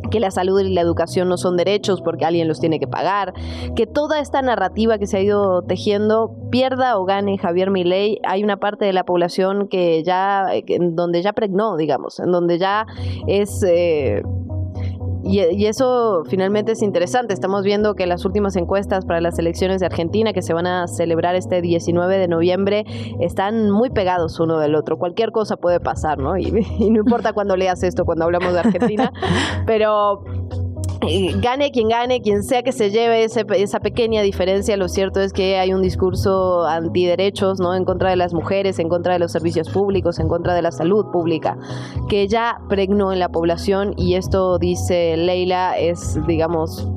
que la salud y la educación no son derechos porque alguien los tiene que pagar, que toda esta narrativa que se ha ido tejiendo pierda o gane Javier Milei, hay una parte de la población que ya, donde ya pregnó, digamos, en donde ya es... Eh, y, eso finalmente es interesante. Estamos viendo que las últimas encuestas para las elecciones de Argentina, que se van a celebrar este 19 de noviembre, están muy pegados uno del otro. Cualquier cosa puede pasar, ¿no? Y, y no importa cuando leas esto, cuando hablamos de Argentina, pero gane quien gane, quien sea que se lleve esa pequeña diferencia, lo cierto es que hay un discurso antiderechos, ¿no? En contra de las mujeres, en contra de los servicios públicos, en contra de la salud pública, que ya pregnó en la población y esto, dice Leila, es, digamos,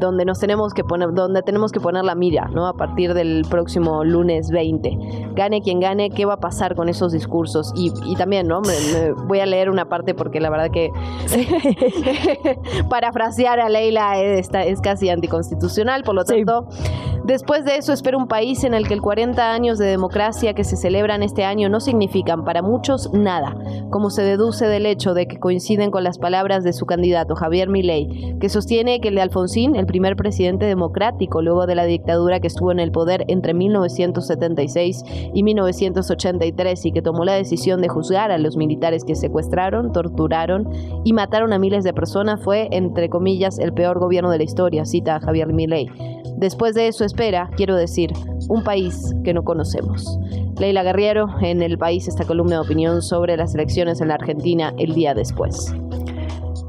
donde nos tenemos que poner, donde tenemos que poner la mira, ¿no? A partir del próximo lunes 20. Gane quien gane, ¿qué va a pasar con esos discursos? Y, también, ¿no? Me, voy a leer una parte porque la verdad que parafrasear a Leila es, es casi anticonstitucional, por lo tanto, después de eso espero un país en el que el 40 años de democracia que se celebran este año no significan para muchos nada, como se deduce del hecho de que coinciden con las palabras de su candidato Javier Milei, que sostiene que el de Alfonsín, el primer presidente democrático luego de la dictadura que estuvo en el poder entre 1976 y 1983 y que tomó la decisión de juzgar a los militares que secuestraron, torturaron y mataron a miles de personas fue, entre comillas, el peor gobierno de la historia, cita Javier Milei. Después de eso espera, quiero decir, un país que no conocemos. Leila Guerriero, en El País, esta columna de opinión sobre las elecciones en la Argentina el día después.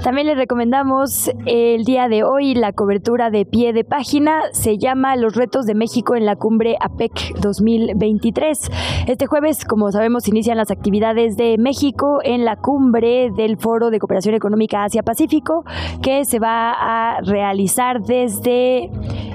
También les recomendamos el día de hoy la cobertura de pie de página. Se llama Los retos de México en la cumbre APEC 2023. Este jueves, como sabemos, inician las actividades de México en la cumbre del Foro de Cooperación Económica Asia-Pacífico que se va a realizar desde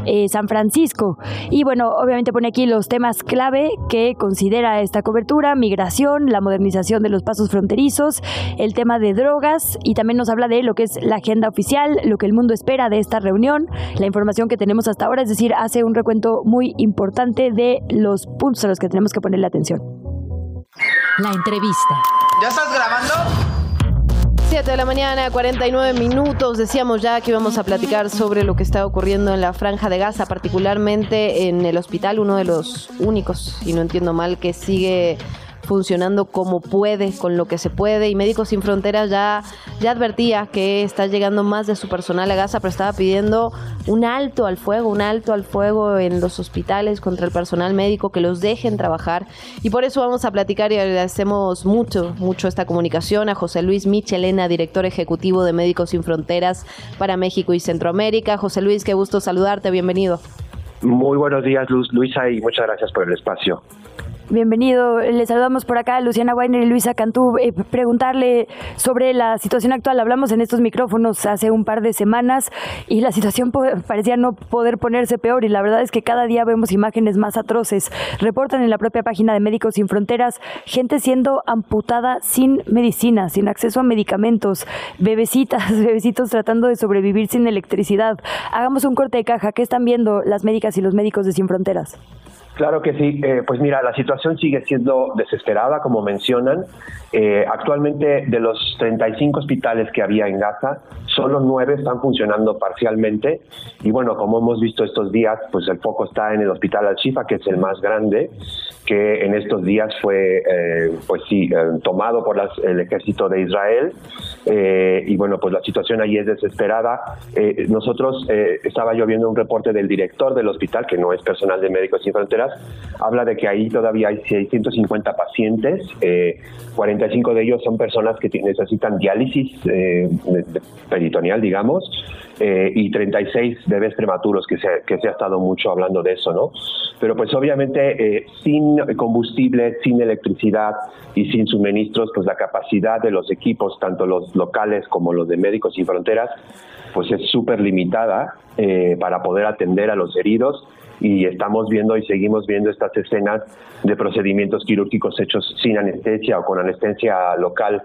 eh, San Francisco. Y bueno, obviamente pone aquí los temas clave que considera esta cobertura, migración, la modernización de los pasos fronterizos, el tema de drogas y también nos habla de lo que es la agenda oficial, lo que el mundo espera de esta reunión, la información que tenemos hasta ahora, es decir, hace un recuento muy importante de los puntos a los que tenemos que ponerle atención. La entrevista. ¿Ya estás grabando? 7 de la mañana, 49 minutos. Decíamos ya que íbamos a platicar sobre lo que está ocurriendo en la franja de Gaza, particularmente en el hospital, uno de los únicos, y no entiendo mal, que sigue funcionando como puede, con lo que se puede. Y Médicos Sin Fronteras ya, ya advertía que está llegando más de su personal a Gaza, pero estaba pidiendo un alto al fuego, un alto al fuego en los hospitales contra el personal médico, que los dejen trabajar. Y por eso vamos a platicar y agradecemos mucho, mucho esta comunicación a José Luis Michelena, director ejecutivo de Médicos Sin Fronteras para México y Centroamérica. José Luis, qué gusto saludarte, bienvenido. Muy buenos días, Luz, Luisa, y muchas gracias por el espacio. Bienvenido. Le saludamos por acá a Luciana Weiner y Luisa Cantú. Eh, preguntarle sobre la situación actual. Hablamos en estos micrófonos hace un par de semanas y la situación parecía no poder ponerse peor y la verdad es que cada día vemos imágenes más atroces. Reportan en la propia página de Médicos Sin Fronteras gente siendo amputada sin medicina, sin acceso a medicamentos, bebecitas, bebecitos tratando de sobrevivir sin electricidad. Hagamos un corte de caja. ¿Qué están viendo las médicas y los médicos de Sin Fronteras? Claro que sí. Eh, pues mira, la situación sigue siendo desesperada, como mencionan. Eh, actualmente, de los 35 hospitales que había en Gaza, solo nueve están funcionando parcialmente. Y bueno, como hemos visto estos días, pues el foco está en el Hospital Al-Shifa, que es el más grande, que en estos días fue, eh, pues sí, tomado por el ejército de Israel. y bueno, pues la situación allí es desesperada. nosotros, estaba yo viendo un reporte del director del hospital, que no es personal de Médicos Sin Fronteras, habla de que ahí todavía hay 650 pacientes, 45 eh, de ellos son personas que necesitan diálisis eh, peritoneal, digamos, eh, y 36 bebés prematuros, que se, que se ha estado mucho hablando de eso, ¿no? Pero pues obviamente sin combustible, sin electricidad y sin suministros, pues la capacidad de los equipos, tanto los locales como los de Médicos Sin Fronteras, pues es súper limitada para poder atender a los heridos. Y estamos viendo y seguimos viendo estas escenas de procedimientos quirúrgicos hechos sin anestesia o con anestesia local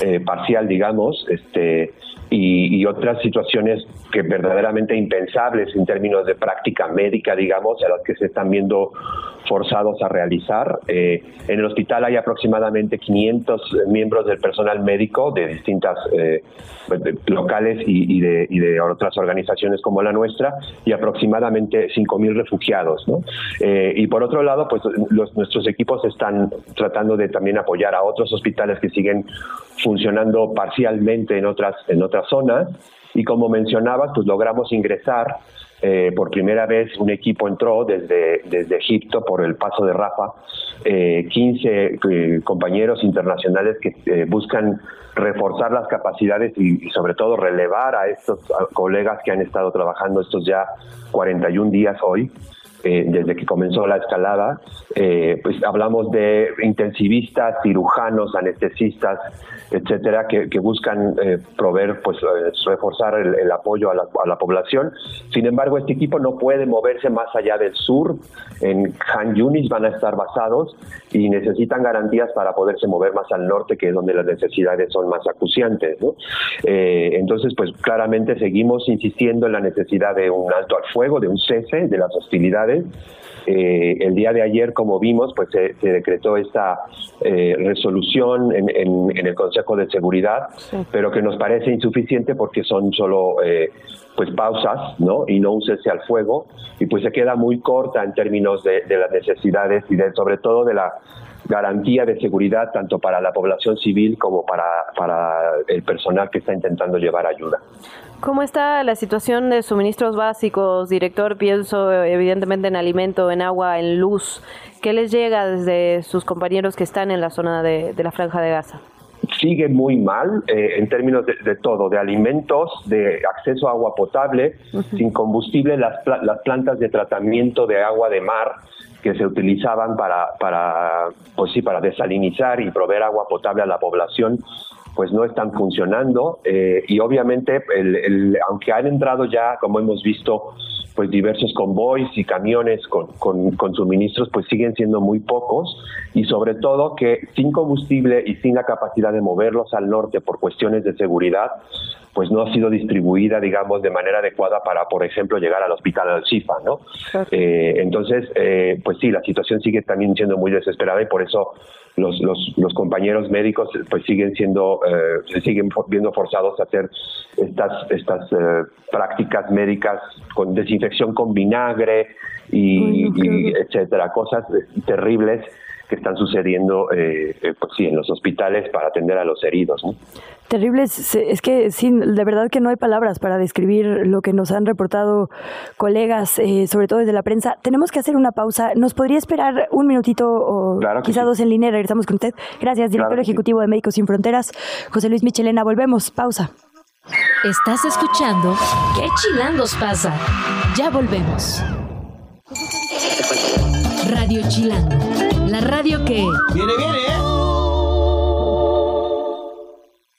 eh, parcial, digamos, este, y, otras situaciones que verdaderamente impensables en términos de práctica médica, digamos, a las que se están viendo forzados a realizar. Eh, en el hospital hay aproximadamente 500 miembros del personal médico de distintas eh, locales y, de, otras organizaciones como la nuestra y aproximadamente 5.000 refugiados. Eh, y por otro lado, pues nuestros equipos están tratando de también apoyar a otros hospitales que siguen funcionando parcialmente en otras, en otras zonas. Y como mencionabas, pues logramos ingresar eh, por primera vez un equipo entró desde, desde Egipto por el paso de Rafa, eh, 15 eh, compañeros internacionales que eh, buscan reforzar las capacidades y, sobre todo relevar a estos colegas que han estado trabajando estos ya 41 días hoy. Desde que comenzó la escalada, pues hablamos de intensivistas, cirujanos, anestesistas, etcétera, que, buscan eh, proveer, pues, eh, reforzar el, apoyo a la, población. Sin embargo, este equipo no puede moverse más allá del sur. En Han Yunis van a estar basados y necesitan garantías para poderse mover más al norte, que es donde las necesidades son más acuciantes. Eh, entonces, pues claramente seguimos insistiendo en la necesidad de un alto al fuego, de un cese de las hostilidades. El día de ayer, como vimos, pues se, decretó esta resolución en, en el Consejo de Seguridad, pero que nos parece insuficiente porque son solo eh, pues pausas, ¿no? Y no un cese al fuego y pues se queda muy corta en términos de, las necesidades y de, sobre todo de la garantía de seguridad tanto para la población civil como para, para el personal que está intentando llevar ayuda. ¿Cómo está la situación de suministros básicos, director? Pienso evidentemente en alimento, en agua, en luz. ¿Qué les llega desde sus compañeros que están en la zona de la franja de Gaza? sigue muy mal eh, en términos de, todo, de alimentos, de acceso a agua potable, sin combustible, las, las plantas de tratamiento de agua de mar que se utilizaban para, para, pues sí, para desalinizar y proveer agua potable a la población, pues no están funcionando eh, y obviamente el, aunque han entrado ya, como hemos visto, pues diversos convoys y camiones con, con, suministros pues siguen siendo muy pocos y sobre todo que sin combustible y sin la capacidad de moverlos al norte por cuestiones de seguridad pues no ha sido distribuida, digamos, de manera adecuada para, por ejemplo, llegar al hospital al Chifa, ¿no? Eh, entonces, eh, pues sí, la situación sigue también siendo muy desesperada y por eso los, los, los compañeros médicos pues siguen siendo, eh, siguen viendo forzados a hacer estas, estas eh, prácticas médicas con desinfección con vinagre y, etcétera, cosas terribles que están sucediendo eh, eh, pues sí, en los hospitales para atender a los heridos. ¿no? Terrible, es, que sí, de verdad que no hay palabras para describir lo que nos han reportado colegas, eh, sobre todo desde la prensa. Tenemos que hacer una pausa. ¿Nos podría esperar un minutito o quizá dos en línea? Regresamos con usted. Gracias, director ejecutivo de Médicos Sin Fronteras, José Luis Michelena. Volvemos, pausa. Estás escuchando ¿Qué chilangos pasa? Ya volvemos. Radio Chilango, la radio que... Viene, viene,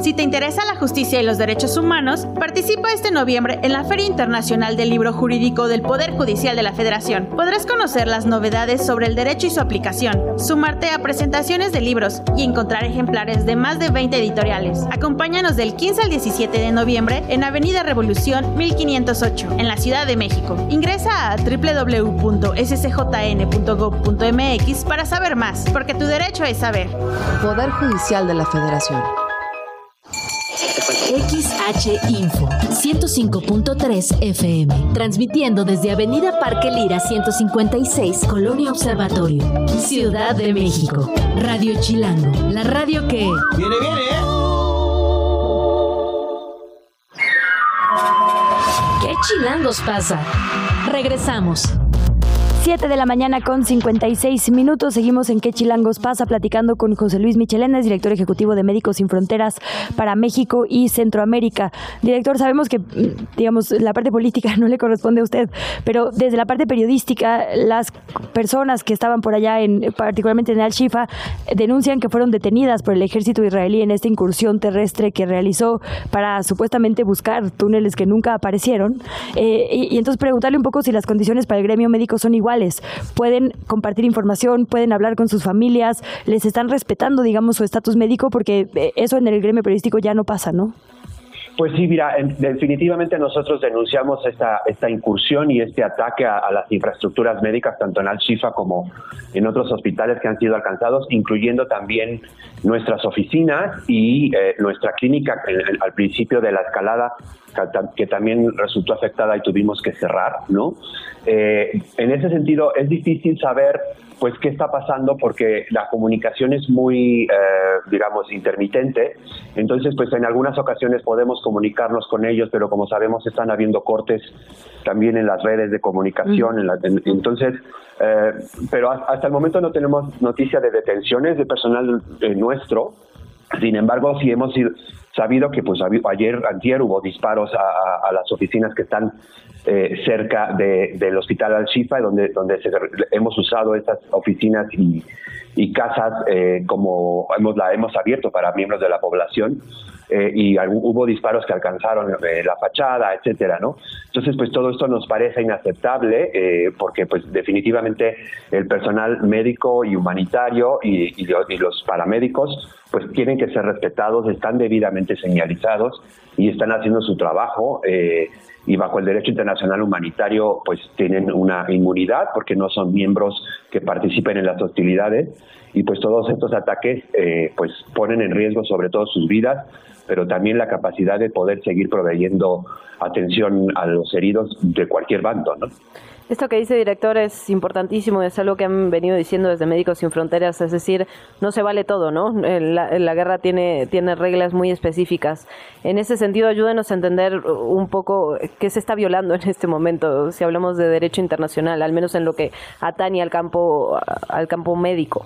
Si te interesa la justicia y los derechos humanos, participa este noviembre en la Feria Internacional del Libro Jurídico del Poder Judicial de la Federación. Podrás conocer las novedades sobre el derecho y su aplicación, sumarte a presentaciones de libros y encontrar ejemplares de más de 20 editoriales. Acompáñanos del 15 al 17 de noviembre en Avenida Revolución 1508, en la Ciudad de México. Ingresa a www.scjn.gov.mx para saber más, porque tu derecho es saber. Poder Judicial de la Federación. XH Info 105.3 FM, transmitiendo desde Avenida Parque Lira 156, Colonia Observatorio, Ciudad de México. Radio Chilango, la radio que... Viene, viene, ¿eh? ¿Qué chilangos pasa? Regresamos. 7 de la mañana con 56 minutos. Seguimos en Qué Chilangos pasa platicando con José Luis Michelenes, director ejecutivo de Médicos Sin Fronteras para México y Centroamérica. Director, sabemos que, digamos, la parte política no le corresponde a usted, pero desde la parte periodística, las personas que estaban por allá, en, particularmente en Al-Shifa, denuncian que fueron detenidas por el ejército israelí en esta incursión terrestre que realizó para supuestamente buscar túneles que nunca aparecieron. Eh, y, y entonces preguntarle un poco si las condiciones para el gremio médico son iguales pueden compartir información, pueden hablar con sus familias, les están respetando, digamos, su estatus médico, porque eh, eso en el gremio periodístico ya no pasa, ¿no? Pues sí, mira, definitivamente nosotros denunciamos esta, esta incursión y este ataque a, las infraestructuras médicas, tanto en Al-Shifa como en otros hospitales que han sido alcanzados, incluyendo también nuestras oficinas y eh, nuestra clínica al principio de la escalada, que, también resultó afectada y tuvimos que cerrar, ¿no? Eh, en ese sentido, es difícil saber pues qué está pasando porque la comunicación es muy, eh, digamos, intermitente. Entonces, pues en algunas ocasiones podemos comunicarnos con ellos, pero como sabemos están habiendo cortes también en las redes de comunicación. entonces, eh, pero hasta el momento no tenemos noticia de detenciones de personal eh, nuestro. Sin embargo, sí hemos sabido que pues ayer, antier hubo disparos a las oficinas que están eh, cerca del hospital Al-Shifa, donde, donde hemos usado estas oficinas y, casas eh, como hemos, la hemos abierto para miembros de la población. Eh, y hubo disparos que alcanzaron la fachada, etcétera, ¿no? Entonces, pues todo esto nos parece inaceptable porque, pues, definitivamente el personal médico y humanitario y, los paramédicos, pues, tienen que ser respetados, están debidamente señalizados y están haciendo su trabajo. Eh, y bajo el derecho internacional humanitario pues tienen una inmunidad porque no son miembros que participen en las hostilidades y pues todos estos ataques eh, pues ponen en riesgo sobre todo sus vidas pero también la capacidad de poder seguir proveyendo atención a los heridos de cualquier bando, ¿no? Esto que dice director es importantísimo, es algo que han venido diciendo desde Médicos Sin Fronteras, es decir, no se vale todo, ¿no? La, la, guerra tiene, tiene reglas muy específicas. En ese sentido, ayúdenos a entender un poco qué se está violando en este momento, si hablamos de derecho internacional, al menos en lo que atañe al campo, al campo médico.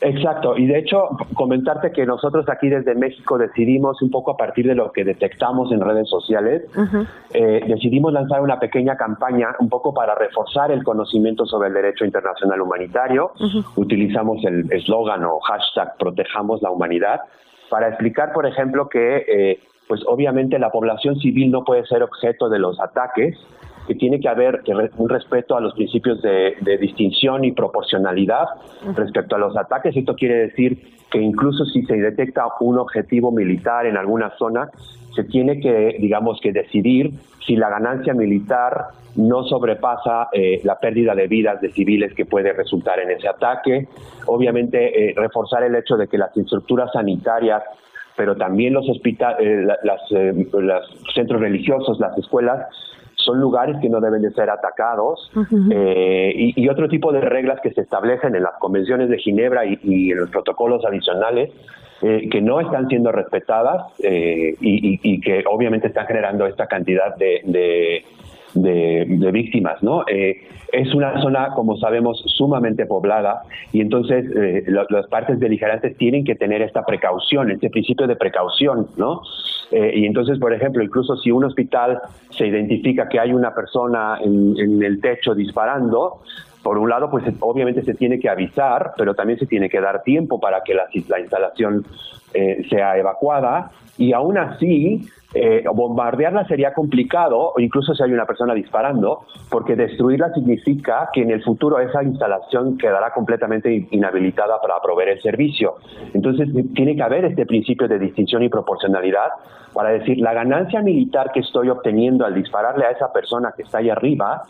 Exacto, y de hecho comentarte que nosotros aquí desde México decidimos un poco a partir de lo que detectamos en redes sociales, eh, decidimos lanzar una pequeña campaña un poco para reforzar el conocimiento sobre el derecho internacional humanitario. Utilizamos el eslogan o hashtag Protejamos la Humanidad para explicar, por ejemplo, que eh, pues obviamente la población civil no puede ser objeto de los ataques que tiene que haber un respeto a los principios de, distinción y proporcionalidad respecto a los ataques. Esto quiere decir que incluso si se detecta un objetivo militar en alguna zona, se tiene que, digamos, que decidir si la ganancia militar no sobrepasa eh, la pérdida de vidas de civiles que puede resultar en ese ataque. Obviamente, eh, reforzar el hecho de que las estructuras sanitarias pero también los hospitales, eh, las, los centros religiosos, las escuelas, son lugares que no deben de ser atacados y, otro tipo de reglas que se establecen en las convenciones de Ginebra y en los protocolos adicionales eh, que no están siendo respetadas eh, y, que obviamente están generando esta cantidad de, de, víctimas, ¿no? Eh, es una zona, como sabemos, sumamente poblada y entonces las partes beligerantes tienen que tener esta precaución, este principio de precaución, ¿no? y entonces, por ejemplo, incluso si un hospital se identifica que hay una persona en el techo disparando, por un lado, pues obviamente se tiene que avisar, pero también se tiene que dar tiempo para que la, instalación eh, sea evacuada y aún así eh, bombardearla sería complicado, incluso si hay una persona disparando, porque destruirla significa que en el futuro esa instalación quedará completamente inhabilitada para proveer el servicio. Entonces tiene que haber este principio de distinción y proporcionalidad para decir la ganancia militar que estoy obteniendo al dispararle a esa persona que está ahí arriba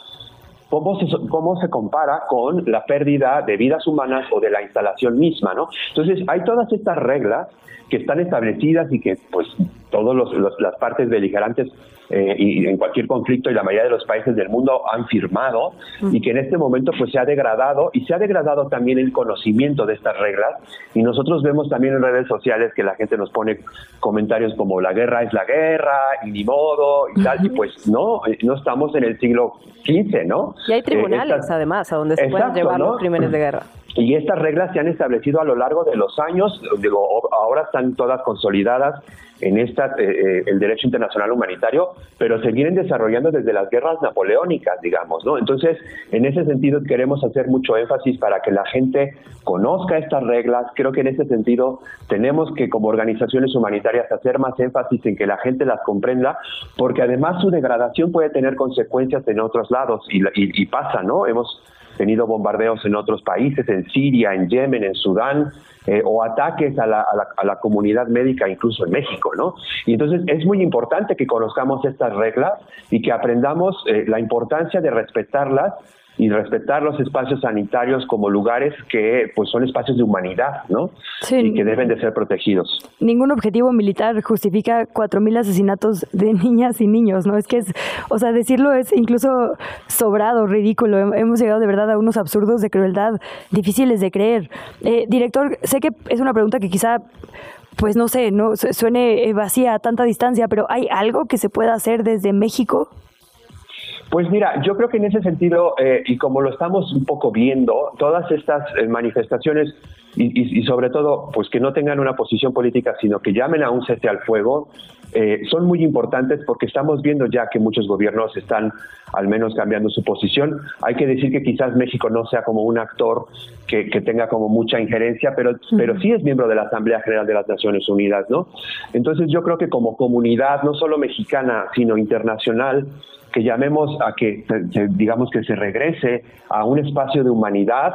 cómo se, cómo se compara con la pérdida de vidas humanas o de la instalación misma, ¿no? Entonces, hay todas estas reglas que están establecidas y que, pues, todas las partes beligerantes eh, y en cualquier conflicto y la mayoría de los países del mundo han firmado y que en este momento pues se ha degradado y se ha degradado también el conocimiento de estas reglas. Y nosotros vemos también en redes sociales que la gente nos pone comentarios como la guerra es la guerra y ni modo y tal y pues no, eh, no estamos en el siglo XV, ¿no? Y hay tribunales eh, además a donde se pueden llevar los crímenes de guerra. Y estas reglas se han establecido a lo largo de los años, digo, ahora están todas consolidadas en esta, eh, eh, el derecho internacional humanitario, pero se vienen desarrollando desde las guerras napoleónicas, digamos, ¿no? Entonces, en ese sentido queremos hacer mucho énfasis para que la gente conozca estas reglas. Creo que en ese sentido tenemos que, como organizaciones humanitarias, hacer más énfasis en que la gente las comprenda, porque además su degradación puede tener consecuencias en otros lados y, y pasa, ¿no? Hemos tenido bombardeos en otros países, en Siria, en Yemen, en Sudán, eh, o ataques a la, a, la, comunidad médica incluso en México, ¿no? Y entonces es muy importante que conozcamos estas reglas y que aprendamos eh, la importancia de respetarlas y respetar los espacios sanitarios como lugares que pues son espacios de humanidad, ¿no? Sí. Y que deben de ser protegidos. Ningún objetivo militar justifica 4.000 asesinatos de niñas y niños, ¿no? Es que es, o sea, decirlo es incluso sobrado, ridículo. Hemos llegado de verdad a unos absurdos de crueldad difíciles de creer. Eh, director, sé que es una pregunta que quizá pues no sé, no suene vacía a tanta distancia, pero ¿hay algo que se pueda hacer desde México? Pues mira, yo creo que en ese sentido, eh, y como lo estamos un poco viendo, todas estas eh, manifestaciones y, sobre todo, pues que no tengan una posición política, sino que llamen a un cese al fuego, eh, son muy importantes porque estamos viendo ya que muchos gobiernos están al menos cambiando su posición. Hay que decir que quizás México no sea como un actor que, tenga como mucha injerencia, pero, pero sí es miembro de la Asamblea General de las Naciones Unidas, ¿no? Entonces yo creo que como comunidad, no solo mexicana, sino internacional, que llamemos a que, digamos, que se regrese a un espacio de humanidad,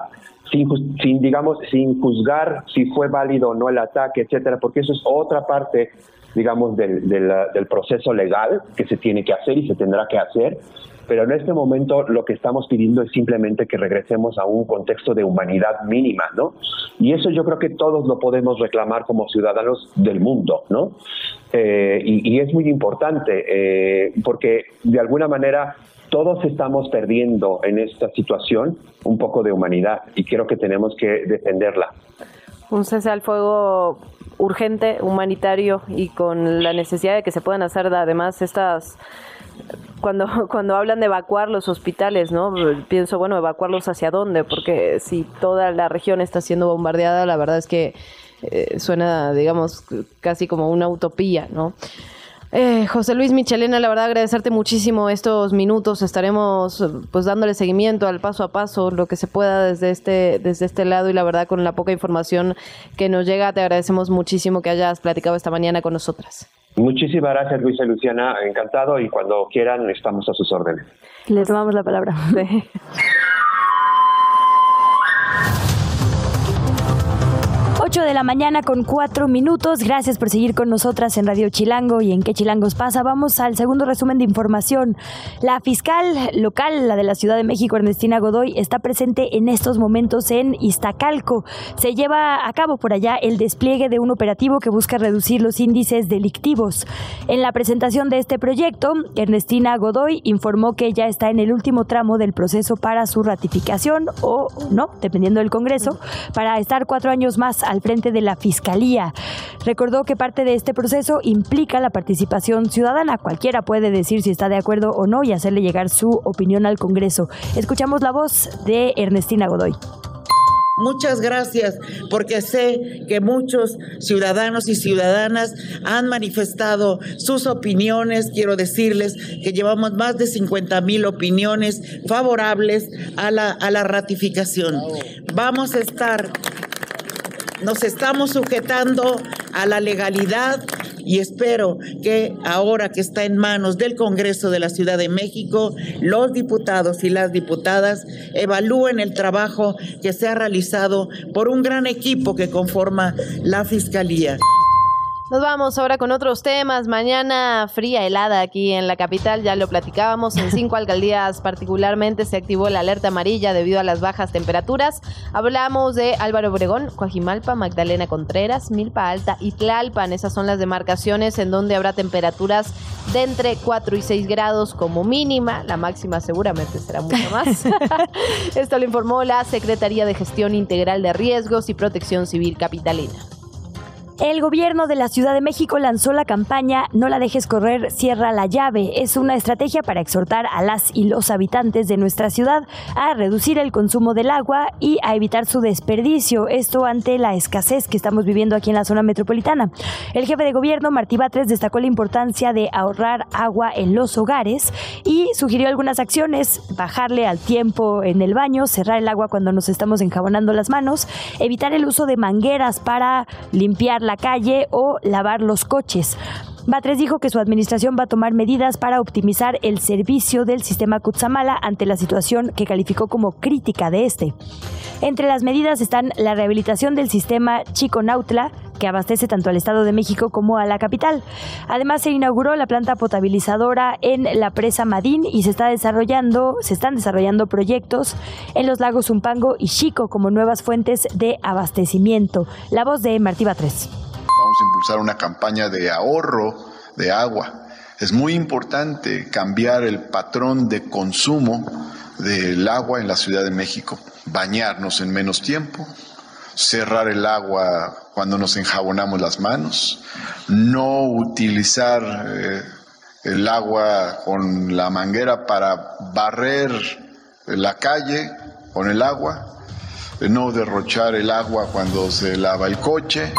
sin, sin, digamos, sin juzgar si fue válido o no el ataque, etcétera, porque eso es otra parte, digamos, del, del proceso legal que se tiene que hacer y se tendrá que hacer, pero en este momento lo que estamos pidiendo es simplemente que regresemos a un contexto de humanidad mínima, ¿no? Y eso yo creo que todos lo podemos reclamar como ciudadanos del mundo, ¿no? Eh, y, es muy importante eh, porque de alguna manera todos estamos perdiendo en esta situación un poco de humanidad y creo que tenemos que defenderla. Un cese al fuego urgente, humanitario y con la necesidad de que se puedan hacer además estas cuando, cuando hablan de evacuar los hospitales, ¿no? Pienso, bueno, evacuarlos hacia dónde, porque si toda la región está siendo bombardeada, la verdad es que eh, suena, digamos, casi como una utopía, ¿no? Eh, José Luis Michelena, la verdad agradecerte muchísimo estos minutos. Estaremos pues dándole seguimiento al paso a paso, lo que se pueda desde este, desde este lado y la verdad con la poca información que nos llega, te agradecemos muchísimo que hayas platicado esta mañana con nosotras. Muchísimas gracias, Luisa y Luciana. Encantado y cuando quieran estamos a sus órdenes. Le tomamos la palabra. 8 de la mañana con 4 minutos. Gracias por seguir con nosotras en Radio Chilango y en qué Chilangos pasa. Vamos al segundo resumen de información. La fiscal local, la de la Ciudad de México, Ernestina Godoy, está presente en estos momentos en Iztacalco. Se lleva a cabo por allá el despliegue de un operativo que busca reducir los índices delictivos. En la presentación de este proyecto, Ernestina Godoy informó que ya está en el último tramo del proceso para su ratificación o no, dependiendo del Congreso, para estar cuatro años más al frente de la Fiscalía. Recordó que parte de este proceso implica la participación ciudadana. Cualquiera puede decir si está de acuerdo o no y hacerle llegar su opinión al Congreso. Escuchamos la voz de Ernestina Godoy. Muchas gracias, porque sé que muchos ciudadanos y ciudadanas han manifestado sus opiniones. Quiero decirles que llevamos más de 50 mil opiniones favorables a la, a la ratificación. Vamos a estar nos estamos sujetando a la legalidad y espero que ahora que está en manos del Congreso de la Ciudad de México, los diputados y las diputadas evalúen el trabajo que se ha realizado por un gran equipo que conforma la Fiscalía. Nos vamos ahora con otros temas. Mañana fría, helada aquí en la capital, ya lo platicábamos. En cinco alcaldías particularmente se activó la alerta amarilla debido a las bajas temperaturas. Hablamos de Álvaro Obregón, Coajimalpa, Magdalena Contreras, Milpa Alta y Tlalpan. Esas son las demarcaciones en donde habrá temperaturas de entre 4 y 6 grados como mínima. La máxima seguramente será mucho más. Esto lo informó la Secretaría de Gestión Integral de Riesgos y Protección Civil Capitalina. El gobierno de la Ciudad de México lanzó la campaña No la dejes correr, cierra la llave. Es una estrategia para exhortar a las y los habitantes de nuestra ciudad a reducir el consumo del agua y a evitar su desperdicio. Esto ante la escasez que estamos viviendo aquí en la zona metropolitana. El jefe de gobierno, Martí Batres, destacó la importancia de ahorrar agua en los hogares y sugirió algunas acciones, bajarle al tiempo en el baño, cerrar el agua cuando nos estamos enjabonando las manos, evitar el uso de mangueras para limpiar la la calle o lavar los coches. Batres dijo que su administración va a tomar medidas para optimizar el servicio del sistema Cutzamala ante la situación que calificó como crítica de este. Entre las medidas están la rehabilitación del sistema Chico Nautla, que abastece tanto al Estado de México como a la capital. Además, se inauguró la planta potabilizadora en la presa Madín y se está desarrollando, se están desarrollando proyectos en los lagos Zumpango y Chico como nuevas fuentes de abastecimiento. La voz de Martí Batres vamos a impulsar una campaña de ahorro de agua. Es muy importante cambiar el patrón de consumo del agua en la Ciudad de México, bañarnos en menos tiempo, cerrar el agua cuando nos enjabonamos las manos, no utilizar eh, el agua con la manguera para barrer la calle con el agua, no derrochar el agua cuando se lava el coche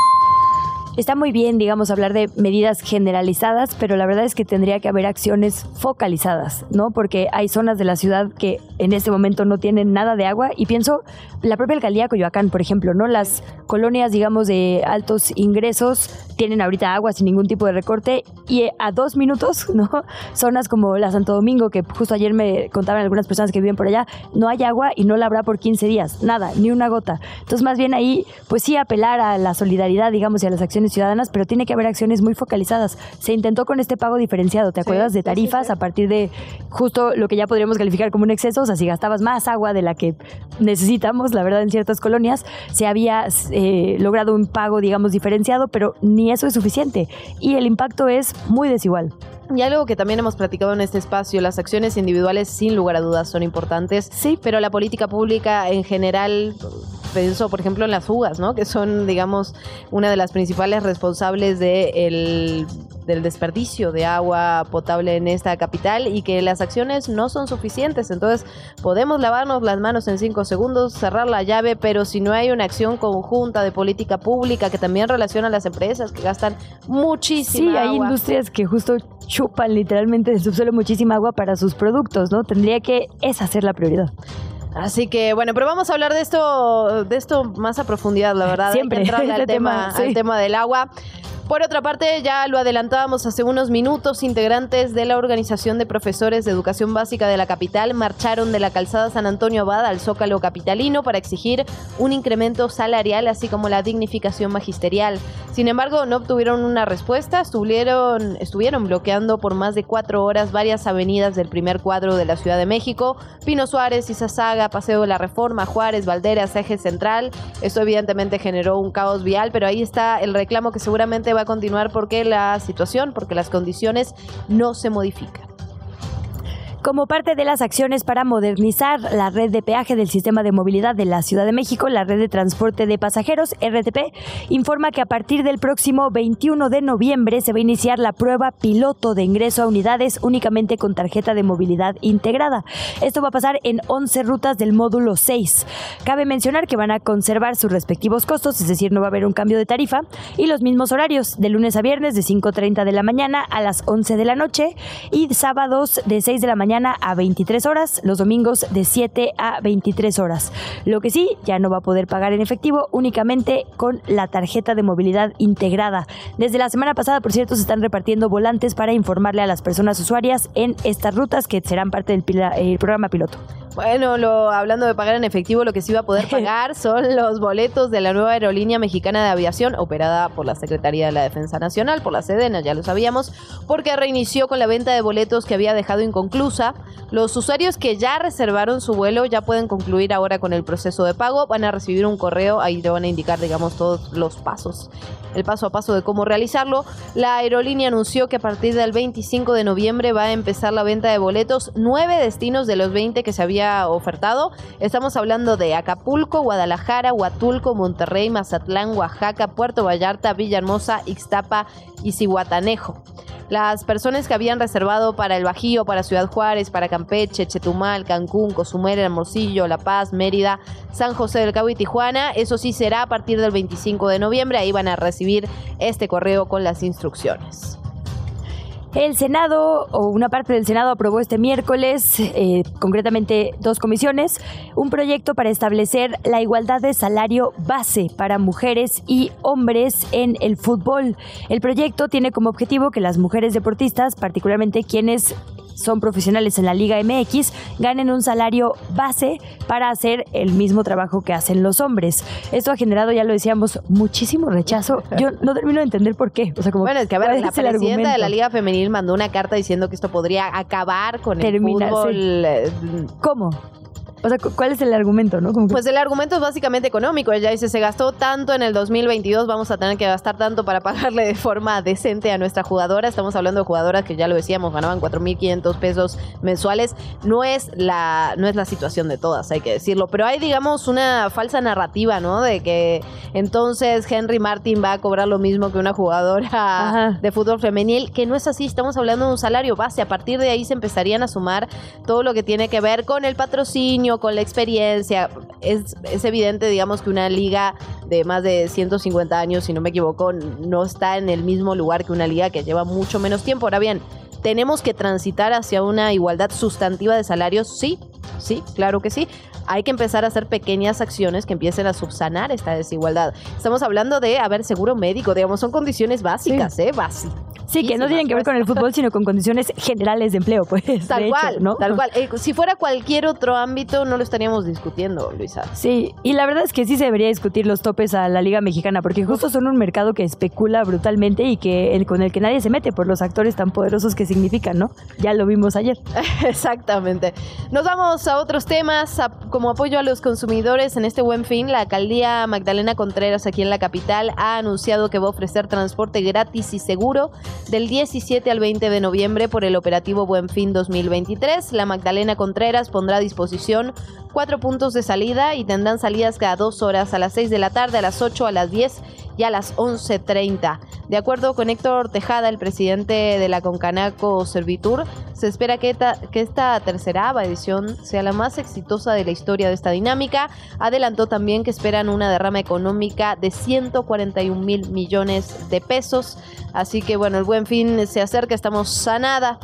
está muy bien, digamos, hablar de medidas generalizadas, pero la verdad es que tendría que haber acciones focalizadas, ¿no? Porque hay zonas de la ciudad que en este momento no tienen nada de agua y pienso la propia alcaldía de Coyoacán, por ejemplo, ¿no? Las colonias, digamos, de altos ingresos tienen ahorita agua sin ningún tipo de recorte y a dos minutos, ¿no? Zonas como la Santo Domingo, que justo ayer me contaban algunas personas que viven por allá, no hay agua y no la habrá por 15 días, nada, ni una gota. Entonces, más bien ahí, pues sí, apelar a la solidaridad, digamos, y a las acciones ciudadanas, pero tiene que haber acciones muy focalizadas. Se intentó con este pago diferenciado, ¿te acuerdas? de tarifas a partir de justo lo que ya podríamos calificar como un exceso, o sea, si gastabas más agua de la que necesitamos, la verdad, en ciertas colonias, se había eh, logrado un pago, digamos, diferenciado, pero ni eso es suficiente. Y el impacto es muy desigual. Y algo que también hemos platicado en este espacio, las acciones individuales sin lugar a dudas son importantes, sí, pero la política pública en general pienso, por ejemplo, en las fugas, ¿no? Que son, digamos, una de las principales responsables de del desperdicio de agua potable en esta capital y que las acciones no son suficientes. Entonces, podemos lavarnos las manos en cinco segundos, cerrar la llave, pero si no hay una acción conjunta de política pública que también relaciona a las empresas que gastan muchísima agua. Sí, hay industrias que justo chupan literalmente del subsuelo muchísima agua para sus productos, ¿no? Tendría que esa ser la prioridad. Así que bueno, pero vamos a hablar de esto, de esto más a profundidad, la verdad. Siempre. al, tema, al tema del agua. Por otra parte, ya lo adelantábamos hace unos minutos, integrantes de la Organización de Profesores de Educación Básica de la capital marcharon de la calzada San Antonio Abad al Zócalo Capitalino para exigir un incremento salarial, así como la dignificación magisterial. Sin embargo, no obtuvieron una respuesta, estuvieron, estuvieron bloqueando por más de cuatro horas varias avenidas del primer cuadro de la Ciudad de México, Pino Suárez, Izazaga, Paseo de la Reforma, Juárez, Valderas, Eje Central. Esto evidentemente generó un caos vial, pero ahí está el reclamo que seguramente va a continuar porque la situación, porque las condiciones no se modifican. Como parte de las acciones para modernizar la red de peaje del sistema de movilidad de la Ciudad de México, la red de transporte de pasajeros, RTP, informa que a partir del próximo 21 de noviembre se va a iniciar la prueba piloto de ingreso a unidades únicamente con tarjeta de movilidad integrada. Esto va a pasar en 11 rutas del módulo 6. Cabe mencionar que van a conservar sus respectivos costos, es decir, no va a haber un cambio de tarifa, y los mismos horarios, de lunes a viernes de 5.30 de la mañana a las 11 de la noche y sábados de 6 de la mañana a 23 horas, los domingos de 7 a 23 horas. Lo que sí, ya no va a poder pagar en efectivo, únicamente con la tarjeta de movilidad integrada. Desde la semana pasada, por cierto, se están repartiendo volantes para informarle a las personas usuarias en estas rutas que serán parte del programa piloto. Bueno, lo, hablando de pagar en efectivo, lo que sí va a poder pagar son los boletos de la nueva aerolínea mexicana de aviación, operada por la Secretaría de la Defensa Nacional, por la Sedena, ya lo sabíamos, porque reinició con la venta de boletos que había dejado inconclusa. Los usuarios que ya reservaron su vuelo ya pueden concluir ahora con el proceso de pago. Van a recibir un correo, ahí te van a indicar, digamos, todos los pasos, el paso a paso de cómo realizarlo. La aerolínea anunció que a partir del 25 de noviembre va a empezar la venta de boletos, nueve destinos de los 20 que se había ofertado. Estamos hablando de Acapulco, Guadalajara, Huatulco, Monterrey, Mazatlán, Oaxaca, Puerto Vallarta, Villahermosa, Ixtapa y Cihuatanejo. Las personas que habían reservado para el Bajío, para Ciudad Juárez, para Campeche, Chetumal, Cancún, Cozumel, Hermosillo, La Paz, Mérida, San José del Cabo y Tijuana, eso sí será a partir del 25 de noviembre. Ahí van a recibir este correo con las instrucciones. El Senado, o una parte del Senado, aprobó este miércoles, eh, concretamente dos comisiones, un proyecto para establecer la igualdad de salario base para mujeres y hombres en el fútbol. El proyecto tiene como objetivo que las mujeres deportistas, particularmente quienes son profesionales en la Liga MX ganen un salario base para hacer el mismo trabajo que hacen los hombres. Esto ha generado, ya lo decíamos, muchísimo rechazo. Yo no termino de entender por qué. O sea, como, bueno, es que a ver, la presidenta de la Liga Femenil mandó una carta diciendo que esto podría acabar con el fútbol. Eh, ¿Cómo? O sea, ¿cuál es el argumento, no? Pues el argumento es básicamente económico. Ella dice, se gastó tanto en el 2022, vamos a tener que gastar tanto para pagarle de forma decente a nuestra jugadora. Estamos hablando de jugadoras que ya lo decíamos, ganaban 4.500 pesos mensuales. No es, la, no es la situación de todas, hay que decirlo. Pero hay, digamos, una falsa narrativa, ¿no? De que entonces Henry Martin va a cobrar lo mismo que una jugadora de fútbol femenil, que no es así. Estamos hablando de un salario base. A partir de ahí se empezarían a sumar todo lo que tiene que ver con el patrocinio con la experiencia. Es, es evidente, digamos, que una liga de más de 150 años, si no me equivoco, no está en el mismo lugar que una liga que lleva mucho menos tiempo. Ahora bien, ¿tenemos que transitar hacia una igualdad sustantiva de salarios? Sí, sí, claro que sí hay que empezar a hacer pequeñas acciones que empiecen a subsanar esta desigualdad. Estamos hablando de, a ver, seguro médico, digamos, son condiciones básicas, ¿eh? Básicas. Sí, que no tienen que ver con el fútbol, sino con condiciones generales de empleo, pues. Tal cual, ¿no? Tal cual. Eh, si fuera cualquier otro ámbito, no lo estaríamos discutiendo, Luisa. Sí, y la verdad es que sí se debería discutir los topes a la Liga Mexicana, porque justo son un mercado que especula brutalmente y que con el que nadie se mete por los actores tan poderosos que significan, ¿no? Ya lo vimos ayer. Exactamente. Nos vamos a otros temas, como apoyo a los consumidores en este buen fin, la alcaldía Magdalena Contreras aquí en la capital ha anunciado que va a ofrecer transporte gratis y seguro del 17 al 20 de noviembre por el operativo Buen Fin 2023. La Magdalena Contreras pondrá a disposición cuatro puntos de salida y tendrán salidas cada dos horas a las 6 de la tarde, a las 8, a las 10 y a las 11.30. De acuerdo con Héctor Tejada, el presidente de la Concanaco Servitur, se espera que esta, que esta tercera edición sea la más exitosa de la historia de esta dinámica. Adelantó también que esperan una derrama económica de 141 mil millones de pesos. Así que bueno, el buen fin se acerca, estamos sanada.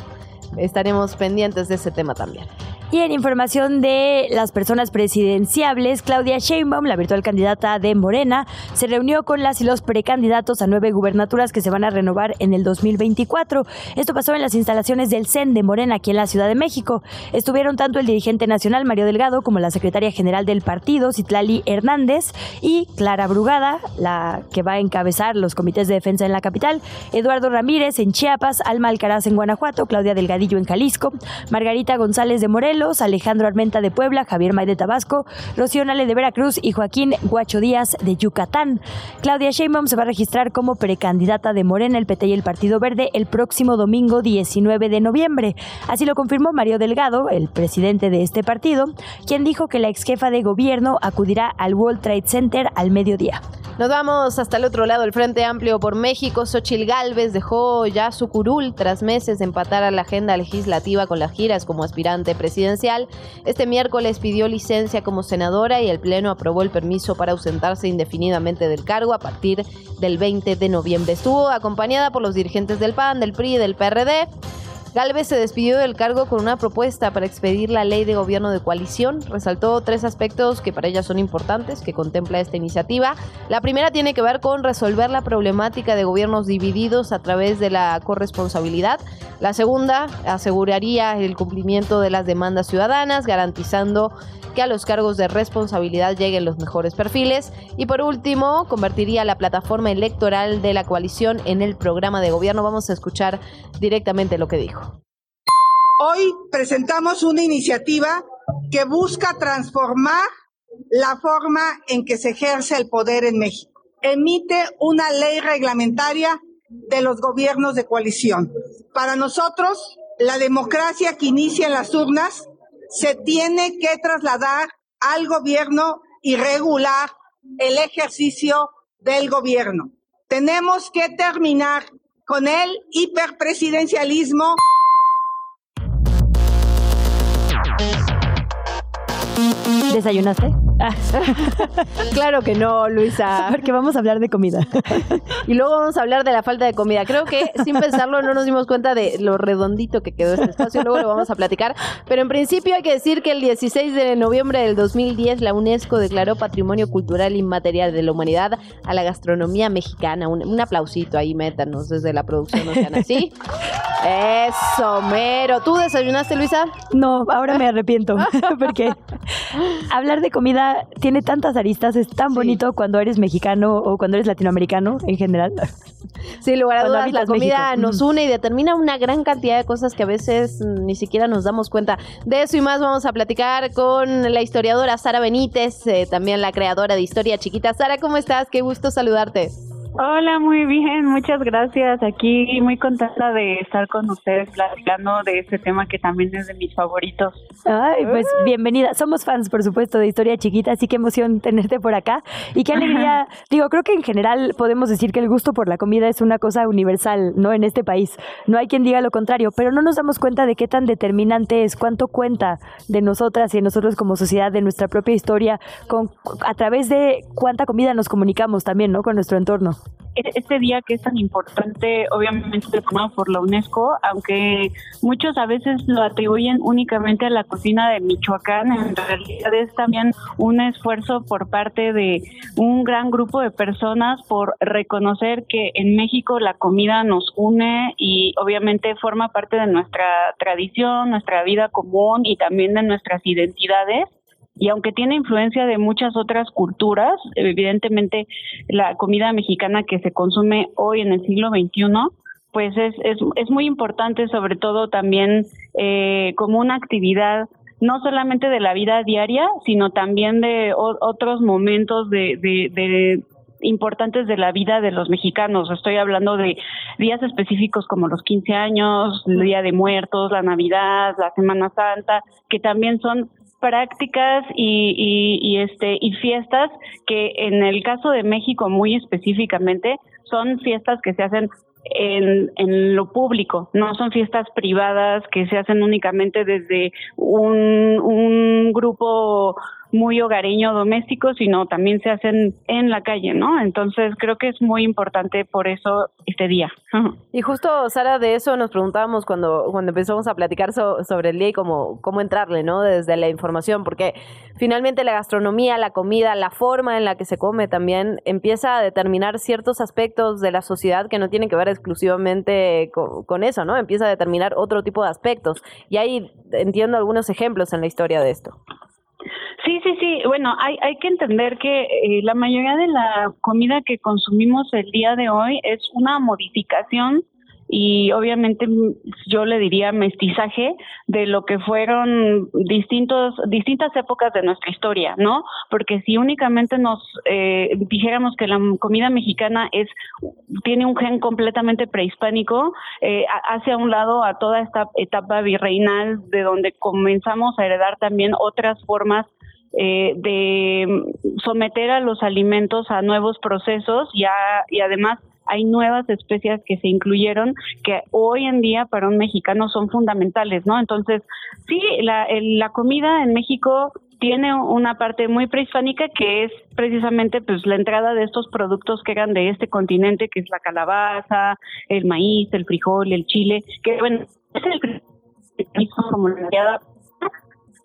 Estaremos pendientes de ese tema también. Y en información de las personas presidenciables, Claudia Sheinbaum, la virtual candidata de Morena, se reunió con las y los precandidatos a nueve gubernaturas que se van a renovar en el 2024. Esto pasó en las instalaciones del CEN de Morena aquí en la Ciudad de México. Estuvieron tanto el dirigente nacional Mario Delgado como la secretaria general del partido, Citlali Hernández, y Clara Brugada, la que va a encabezar los comités de defensa en la capital, Eduardo Ramírez en Chiapas, Alma Alcaraz en Guanajuato, Claudia Delgadillo en Jalisco, Margarita González de Morelos, Alejandro Armenta de Puebla, Javier May de Tabasco, Rocío Nale de Veracruz y Joaquín Guacho Díaz de Yucatán. Claudia Sheinbaum se va a registrar como precandidata de Morena, el PT y el Partido Verde el próximo domingo 19 de noviembre. Así lo confirmó Mario Delgado, el presidente de este partido, quien dijo que la ex jefa de gobierno acudirá al World Trade Center al mediodía. Nos vamos hasta el otro lado, el Frente Amplio por México. Xochil Gálvez dejó ya su curul tras meses de empatar a la agenda legislativa con las giras como aspirante Este miércoles pidió licencia como senadora y el Pleno aprobó el permiso para ausentarse indefinidamente del cargo a partir del 20 de noviembre. Estuvo acompañada por los dirigentes del PAN, del PRI y del PRD. Galvez se despidió del cargo con una propuesta para expedir la ley de gobierno de coalición. Resaltó tres aspectos que para ella son importantes que contempla esta iniciativa. La primera tiene que ver con resolver la problemática de gobiernos divididos a través de la corresponsabilidad. La segunda aseguraría el cumplimiento de las demandas ciudadanas, garantizando que a los cargos de responsabilidad lleguen los mejores perfiles. Y por último, convertiría la plataforma electoral de la coalición en el programa de gobierno. Vamos a escuchar directamente lo que dijo. Hoy presentamos una iniciativa que busca transformar la forma en que se ejerce el poder en México. Emite una ley reglamentaria de los gobiernos de coalición. Para nosotros, la democracia que inicia en las urnas se tiene que trasladar al gobierno y regular el ejercicio del gobierno. Tenemos que terminar con el hiperpresidencialismo. ¿Desayunaste? claro que no, Luisa. Porque vamos a hablar de comida. y luego vamos a hablar de la falta de comida. Creo que sin pensarlo no nos dimos cuenta de lo redondito que quedó este espacio. Luego lo vamos a platicar. Pero en principio hay que decir que el 16 de noviembre del 2010 la UNESCO declaró Patrimonio Cultural Inmaterial de la Humanidad a la gastronomía mexicana. Un, aplausito ahí, métanos desde la producción, no sean así. Eso, mero. ¿Tú desayunaste, Luisa? No, ahora me arrepiento. porque hablar de comida tiene tantas aristas, es tan bonito cuando eres mexicano o cuando eres latinoamericano en general. Sin lugar a dudas, la comida nos une y determina una gran cantidad de cosas que a veces ni siquiera nos damos cuenta. De eso y más vamos a platicar con la historiadora Sara Benítez, eh, también la creadora de Historia Chiquita. Sara, ¿cómo estás? Qué gusto saludarte. Hola, muy bien, muchas gracias. Aquí muy contenta de estar con ustedes platicando de este tema que también es de mis favoritos. Ay, pues bienvenida. Somos fans, por supuesto, de Historia Chiquita, así que emoción tenerte por acá. Y qué alegría. Digo, creo que en general podemos decir que el gusto por la comida es una cosa universal, ¿no? En este país. No hay quien diga lo contrario, pero no nos damos cuenta de qué tan determinante es, cuánto cuenta de nosotras y de nosotros como sociedad, de nuestra propia historia, con, a través de cuánta comida nos comunicamos también, ¿no? Con nuestro entorno. Este día que es tan importante, obviamente formado por la UNESCO, aunque muchos a veces lo atribuyen únicamente a la cocina de Michoacán, en realidad es también un esfuerzo por parte de un gran grupo de personas por reconocer que en México la comida nos une y obviamente forma parte de nuestra tradición, nuestra vida común y también de nuestras identidades y aunque tiene influencia de muchas otras culturas, evidentemente la comida mexicana que se consume hoy en el siglo XXI, pues es, es, es muy importante sobre todo también eh, como una actividad no solamente de la vida diaria, sino también de otros momentos de, de, de importantes de la vida de los mexicanos. Estoy hablando de días específicos como los 15 años, el Día de Muertos, la Navidad, la Semana Santa, que también son prácticas y, y, este y fiestas que en el caso de México muy específicamente son fiestas que se hacen en, en lo público, no son fiestas privadas que se hacen únicamente desde un, un grupo muy hogareño doméstico, sino también se hacen en la calle, ¿no? Entonces creo que es muy importante por eso este día. Y justo, Sara, de eso nos preguntábamos cuando, cuando empezamos a platicar sobre el día y cómo, cómo entrarle, ¿no? Desde la información, porque finalmente la gastronomía, la comida, la forma en la que se come también empieza a determinar ciertos aspectos de la sociedad que no tienen que ver exclusivamente con, con eso, ¿no? Empieza a determinar otro tipo de aspectos. Y ahí entiendo algunos ejemplos en la historia de esto. Sí, sí, sí. Bueno, hay, hay que entender que eh, la mayoría de la comida que consumimos el día de hoy es una modificación y obviamente yo le diría mestizaje de lo que fueron distintos distintas épocas de nuestra historia, ¿no? Porque si únicamente nos eh, dijéramos que la comida mexicana es tiene un gen completamente prehispánico, eh, hace a un lado a toda esta etapa virreinal de donde comenzamos a heredar también otras formas eh, de someter a los alimentos a nuevos procesos ya, y además hay nuevas especias que se incluyeron que hoy en día para un mexicano son fundamentales, ¿no? Entonces, sí, la, la comida en México tiene una parte muy prehispánica que es precisamente pues la entrada de estos productos que eran de este continente, que es la calabaza, el maíz, el frijol, el chile, que bueno, es el como la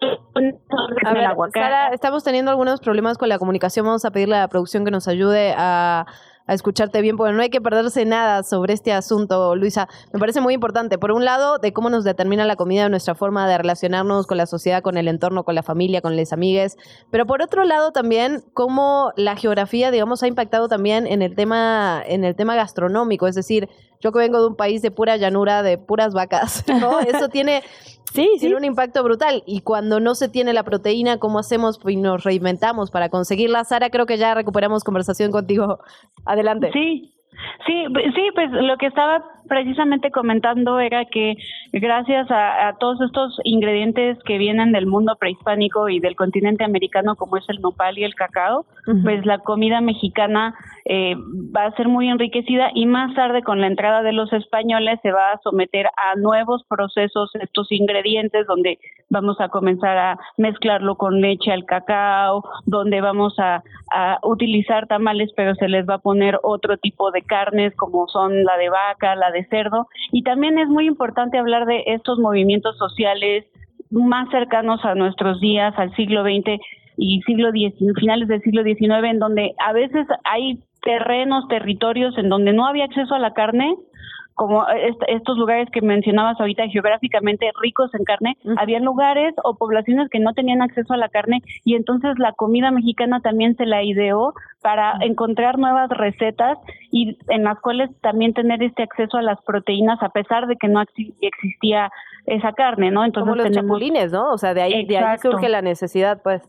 a ver, Sara, estamos teniendo algunos problemas con la comunicación. Vamos a pedirle a la producción que nos ayude a, a escucharte bien, porque no hay que perderse nada sobre este asunto, Luisa. Me parece muy importante. Por un lado, de cómo nos determina la comida, nuestra forma de relacionarnos con la sociedad, con el entorno, con la familia, con las amigues. Pero por otro lado, también cómo la geografía, digamos, ha impactado también en el tema, en el tema gastronómico. Es decir, yo que vengo de un país de pura llanura, de puras vacas, ¿no? Eso tiene Sí, tiene un impacto brutal. Y cuando no se tiene la proteína, ¿cómo hacemos? Pues nos reinventamos para conseguirla. Sara, creo que ya recuperamos conversación contigo. Adelante. Sí, Sí, sí, pues lo que estaba precisamente comentando era que gracias a, todos estos ingredientes que vienen del mundo prehispánico y del continente americano, como es el nopal y el cacao, pues la comida mexicana eh, va a ser muy enriquecida y más tarde con la entrada de los españoles se va a someter a nuevos procesos estos ingredientes donde vamos a comenzar a mezclarlo con leche al cacao, donde vamos a, a utilizar tamales pero se les va a poner otro tipo de carnes como son la de vaca, la de cerdo. Y también es muy importante hablar de estos movimientos sociales más cercanos a nuestros días, al siglo XX y siglo XIX, finales del siglo XIX, en donde a veces hay terrenos, territorios en donde no había acceso a la carne, como estos lugares que mencionabas ahorita geográficamente ricos en carne, había lugares o poblaciones que no tenían acceso a la carne y entonces la comida mexicana también se la ideó para encontrar nuevas recetas y en las cuales también tener este acceso a las proteínas a pesar de que no existía esa carne, ¿no? Entonces Como los chapulines, ¿no? O sea, de ahí, de ahí surge la necesidad, pues.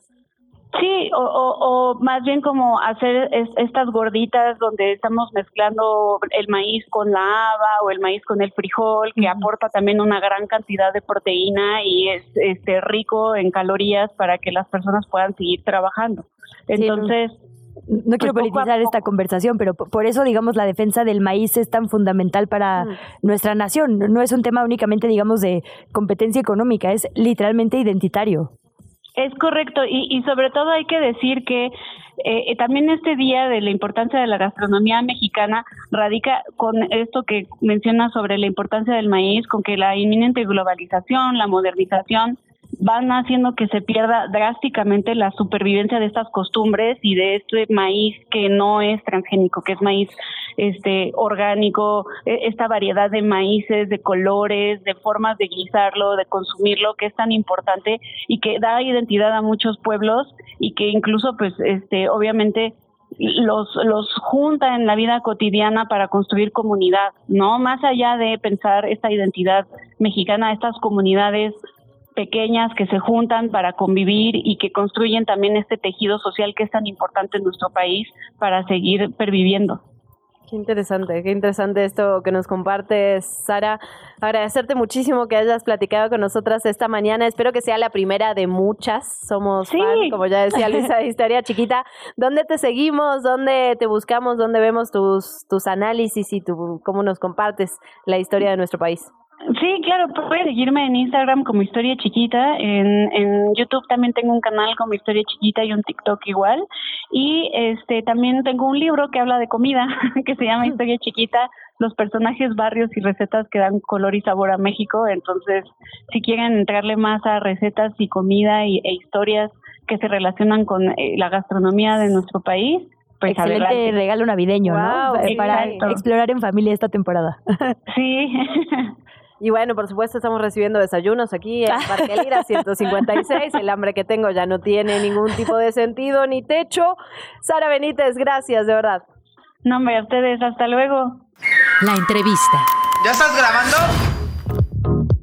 Sí, o, o, más bien como hacer estas gorditas donde estamos mezclando el maíz con la haba o el maíz con el frijol, que aporta también una gran cantidad de proteína y es este rico en calorías para que las personas puedan seguir trabajando. Entonces, no quiero pues, politizar esta conversación, pero por eso, digamos, la defensa del maíz es tan fundamental para nuestra nación. No es un tema únicamente, digamos, de competencia económica, es literalmente identitario. Es correcto, y, y sobre todo hay que decir que eh, también este día de la importancia de la gastronomía mexicana radica con esto que menciona sobre la importancia del maíz, con que la inminente globalización, la modernización, van haciendo que se pierda drásticamente la supervivencia de estas costumbres y de este maíz que no es transgénico, que es maíz este orgánico, e, esta variedad de maíces, de colores, de formas de guisarlo, de consumirlo, que es tan importante y que da identidad a muchos pueblos y que incluso pues este obviamente los, los junta en la vida cotidiana para construir comunidad, ¿no? Más allá de pensar esta identidad mexicana, estas comunidades pequeñas que se juntan para convivir y que construyen también este tejido social que es tan importante en nuestro país para seguir perviviendo. Qué interesante, qué interesante esto que nos compartes, Sara. Agradecerte muchísimo que hayas platicado con nosotras esta mañana. Espero que sea la primera de muchas. Somos fan, como ya decía Luisa, de Historia Chiquita. ¿Dónde te seguimos? ¿Dónde te buscamos? ¿Dónde vemos tus, tus análisis y tu, cómo nos compartes la historia de nuestro país? Sí, claro, puedes seguirme en Instagram como Historia Chiquita, en, en YouTube también tengo un canal como Historia Chiquita y un TikTok igual, y este también tengo un libro que habla de comida, que se llama Historia Chiquita, los personajes, barrios y recetas que dan color y sabor a México, entonces si quieren entrarle más a recetas y comida y, e historias que se relacionan con eh, la gastronomía de nuestro país, pues Excelente adelante. regalo navideño, Wow, ¿no? Eh, Para explorar en familia esta temporada. Sí. Y bueno, por supuesto estamos recibiendo desayunos aquí en Parque Lira 156. El hambre que tengo ya no tiene ningún tipo de sentido ni techo. Sara Benítez, gracias, de verdad. No, hombre, a ustedes, hasta luego. La entrevista. ¿Ya estás grabando?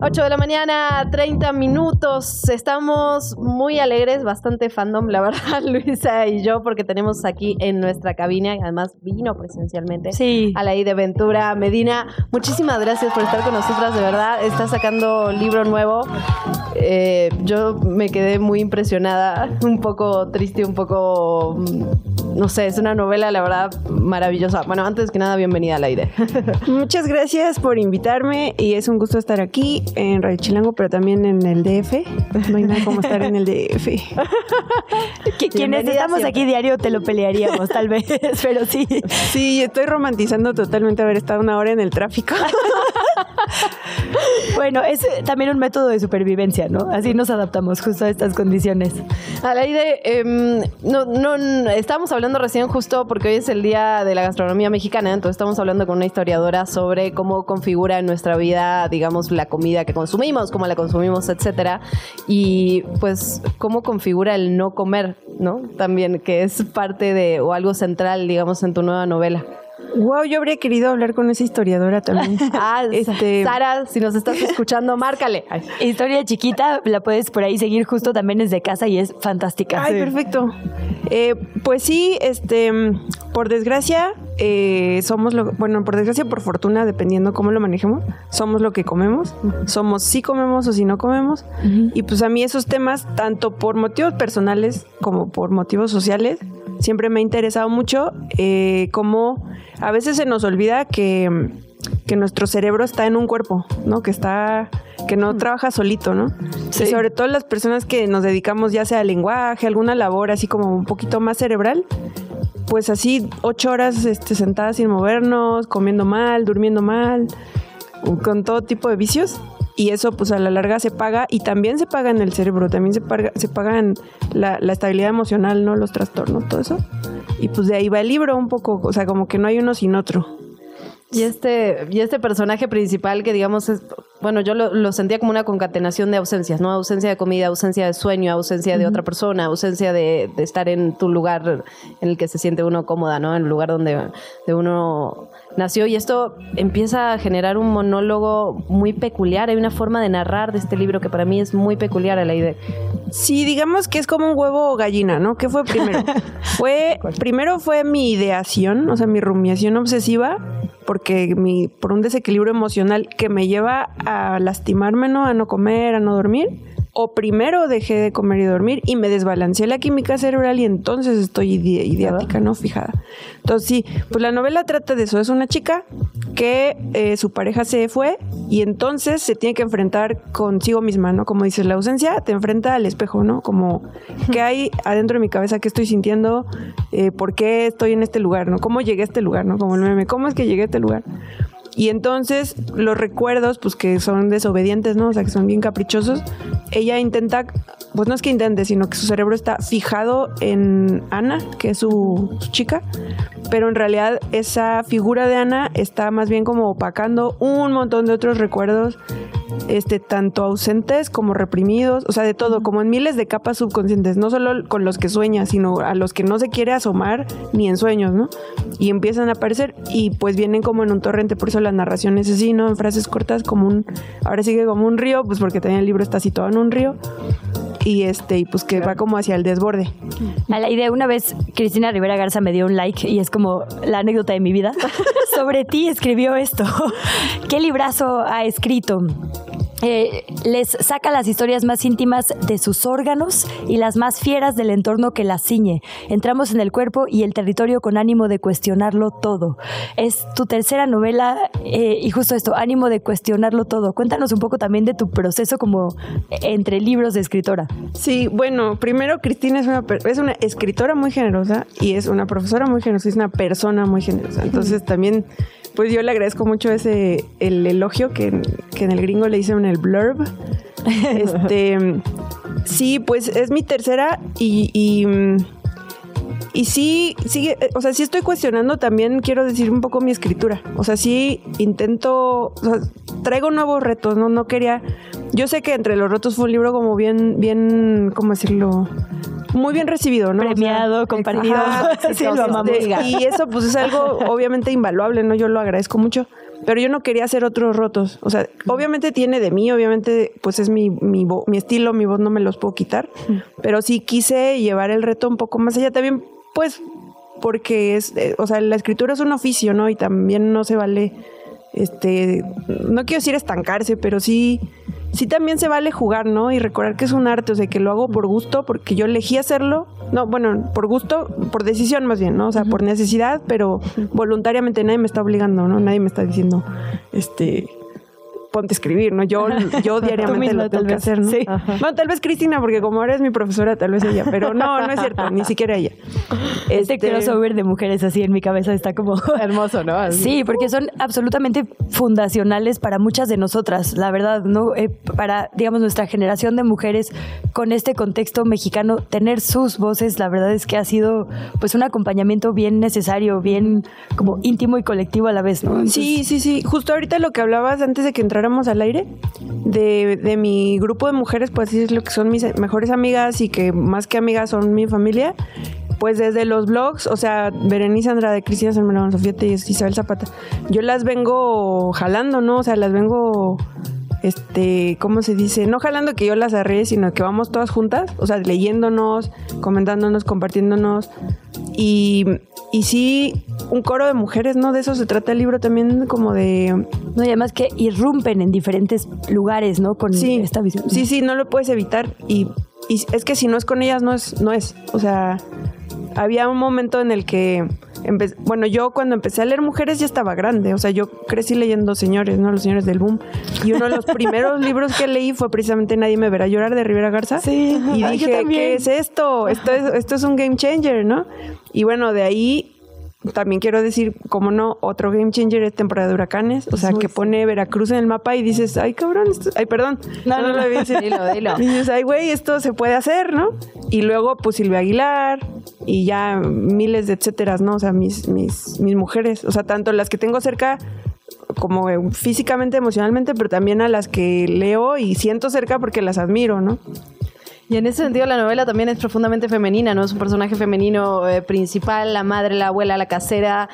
8 de la mañana, 30 minutos. Estamos muy alegres, bastante fandom, la verdad, Luisa y yo, porque tenemos aquí en nuestra cabina, y además vino presencialmente, a la I de Ventura Medina. Muchísimas gracias por estar con nosotras, de verdad. Está sacando libro nuevo. Eh, yo me quedé muy impresionada, un poco triste, un poco, mm, no sé, es una novela, la verdad, maravillosa. Bueno, antes que nada, bienvenida al aire. Muchas gracias por invitarme y es un gusto estar aquí en Radio Chilango, pero también en el DF. No hay nada como estar en el DF. Que quienes estamos aquí diario te lo pelearíamos, tal vez, pero sí. Sí, estoy romantizando totalmente haber estado una hora en el tráfico. Bueno, es eh, también un método de supervivencia, ¿no? Así nos adaptamos justo a estas condiciones. Alaide, em, no, no, no, estábamos hablando recién justo porque hoy es el día de la gastronomía mexicana, entonces estamos hablando con una historiadora sobre cómo configura en nuestra vida, digamos, la comida que consumimos, cómo la consumimos, etcétera, y pues cómo configura el no comer, ¿no? También, que es parte de, o algo central, digamos, en tu nueva novela. Wow, yo habría querido hablar con esa historiadora también. Ah, Este- Sara, si nos estás escuchando, márcale. Ay. Historia chiquita, la puedes por ahí seguir justo también desde casa y es fantástica. Ay, perfecto. Eh, pues sí, este, por desgracia, eh, somos lo, bueno, por desgracia, por fortuna, dependiendo cómo lo manejemos, somos lo que comemos, somos si comemos o si no comemos, y pues a mí esos temas, tanto por motivos personales como por motivos sociales, siempre me ha interesado mucho, eh, como a veces se nos olvida que, que nuestro cerebro está en un cuerpo, ¿no? Que está, que no trabaja solito, ¿no? Sí. Y sobre todo las personas que nos dedicamos ya sea al lenguaje, alguna labor así como un poquito más cerebral, pues así ocho horas este, sentadas sin movernos, comiendo mal, durmiendo mal, con todo tipo de vicios. Y eso pues a la larga se paga y también se paga en el cerebro, también se paga, se paga en la, la estabilidad emocional, ¿no? Los trastornos, todo eso. Y pues de ahí va el libro un poco, o sea, como que no hay uno sin otro. Y este, y este personaje principal que digamos es, bueno, yo lo, lo sentía como una concatenación de ausencias, ¿no? Ausencia de comida, ausencia de sueño, ausencia de otra persona, ausencia de, de estar en tu lugar en el que se siente uno cómoda, ¿no? En el lugar donde de uno nació. Y esto empieza a generar un monólogo muy peculiar. Hay una forma de narrar de este libro que para mí es muy peculiar a la idea. Sí, digamos que es como un huevo o gallina, ¿no? ¿Qué fue primero? fue, primero fue mi ideación, o sea, mi rumiación obsesiva, porque mi, por un desequilibrio emocional que me lleva a lastimarme, ¿no? A no comer, a no dormir. O primero dejé de comer y dormir y me desbalanceé la química cerebral y entonces estoy ide- idiática, ¿no? Fijada. Entonces sí, pues la novela trata de eso. Es una chica que eh, su pareja se fue y entonces se tiene que enfrentar consigo misma, ¿no? Como dices, la ausencia te enfrenta al espejo, ¿no? Como, ¿qué hay adentro de mi cabeza? ¿Qué estoy sintiendo? Eh, ¿Por qué estoy en este lugar, ¿no? ¿Cómo llegué a este lugar, ¿no? Como el meme, ¿cómo es que llegué a este lugar? Y entonces los recuerdos, pues que son desobedientes, ¿no? O sea, que son bien caprichosos. Ella intenta, pues no es que intente, sino que su cerebro está fijado en Ana, que es su, su chica. Pero en realidad esa figura de Ana está más bien como opacando un montón de otros recuerdos, este, tanto ausentes como reprimidos, o sea, de todo, como en miles de capas subconscientes, no solo con los que sueña, sino a los que no se quiere asomar ni en sueños, ¿no? Y empiezan a aparecer y pues vienen como en un torrente, por eso la narración es así, ¿no? En frases cortas, como un, ahora sigue como un río, pues porque también el libro está situado en un río y este, y pues que va como hacia el desborde. A la idea, una vez Cristina Rivera Garza me dio un like y es como la anécdota de mi vida. Sobre ti escribió esto. ¿Qué librazo ha escrito? Eh, les saca las historias más íntimas de sus órganos y las más fieras del entorno que las ciñe. Entramos en el cuerpo y el territorio con ánimo de cuestionarlo todo. Es tu tercera novela eh, y justo esto, ánimo de cuestionarlo todo. Cuéntanos un poco también de tu proceso como entre libros de escritora. Sí, bueno, primero Cristina es una, es una escritora muy generosa y es una profesora muy generosa, es una persona muy generosa. Entonces también pues yo le agradezco mucho ese el elogio que, que en el gringo le dicen el blurb. este sí, pues es mi tercera y, y y sí, sigue, o sea, sí estoy cuestionando también, quiero decir un poco mi escritura. O sea, sí intento, o sea, traigo nuevos retos, ¿no? No quería, yo sé que Entre los Retos fue un libro como bien, bien, ¿cómo decirlo? Muy bien recibido, ¿no? Premiado, compartido. sí, lo amamos. y eso pues es algo obviamente invaluable, ¿no? Yo lo agradezco mucho pero yo no quería hacer otros rotos. O sea, obviamente tiene de mí, obviamente pues es mi, mi, mi estilo, mi voz no me los puedo quitar, pero sí quise llevar el reto un poco más allá también pues porque es, eh, o sea, la escritura es un oficio, ¿no? Y también no se vale, este, no quiero decir estancarse, pero sí, sí también se vale jugar, ¿no? Y recordar que es un arte, o sea, que lo hago por gusto, porque yo elegí hacerlo, no, bueno, por gusto, por decisión más bien, ¿no? O sea, por necesidad, pero voluntariamente nadie me está obligando, ¿no? Nadie me está diciendo, este, ponte a escribir, ¿no? Yo, yo diariamente lo tengo que hacer, ¿no? Sí. Bueno, tal vez Cristina, porque como eres mi profesora, tal vez ella, pero no, no es cierto, ni siquiera ella. Este, este crossover de mujeres así en mi cabeza está como hermoso, ¿no? Sí, porque son absolutamente fundacionales para muchas de nosotras, la verdad, ¿no? Eh, para, digamos, nuestra generación de mujeres con este contexto mexicano, tener sus voces, la verdad es que ha sido pues un acompañamiento bien necesario, bien como íntimo y colectivo a la vez, ¿no? sí, sí, sí. Justo ahorita lo que hablabas antes de que entrara al aire, de, de mi grupo de mujeres, pues es lo que son mis mejores amigas y que más que amigas son mi familia, pues desde los blogs, o sea, Berenice Andrade, Cristina San Sofía y Isabel Zapata, yo las vengo jalando, ¿no? O sea, las vengo este, ¿cómo se dice? No jalando que yo las arregle, sino que vamos todas juntas, o sea, leyéndonos, comentándonos, compartiéndonos. Y, y sí, un coro de mujeres, ¿no? De eso se trata el libro también, como de. No, y además que irrumpen en diferentes lugares, ¿no? Con esta visión. Sí, sí, no lo puedes evitar. Y, y es que si no es con ellas, no es, no es. O sea, había un momento en el que bueno, yo cuando empecé a leer mujeres ya estaba grande, o sea, yo crecí leyendo señores, ¿no? Los señores del boom. Y uno de los primeros libros que leí fue precisamente Nadie me verá llorar de Rivera Garza. Sí. Y dije, ¿qué es esto? Esto es, esto es un game changer, ¿no? Y bueno, de ahí también quiero decir, como no, otro game changer es temporada de huracanes, o sea, que pone Veracruz en el mapa y dices, ay cabrón, esto... ay perdón, no, no, lo dice. dilo, dilo. Y dices, ay güey, esto se puede hacer, ¿no? Y luego, pues Silvia Aguilar y ya miles de etcéteras, ¿no? O sea, mis, mis, mis mujeres, o sea, tanto las que tengo cerca como físicamente, emocionalmente, pero también a las que leo y siento cerca porque las admiro, ¿no? Y en ese sentido la novela también es profundamente femenina, ¿no? Es un personaje femenino eh, principal, la madre, la abuela, la casera.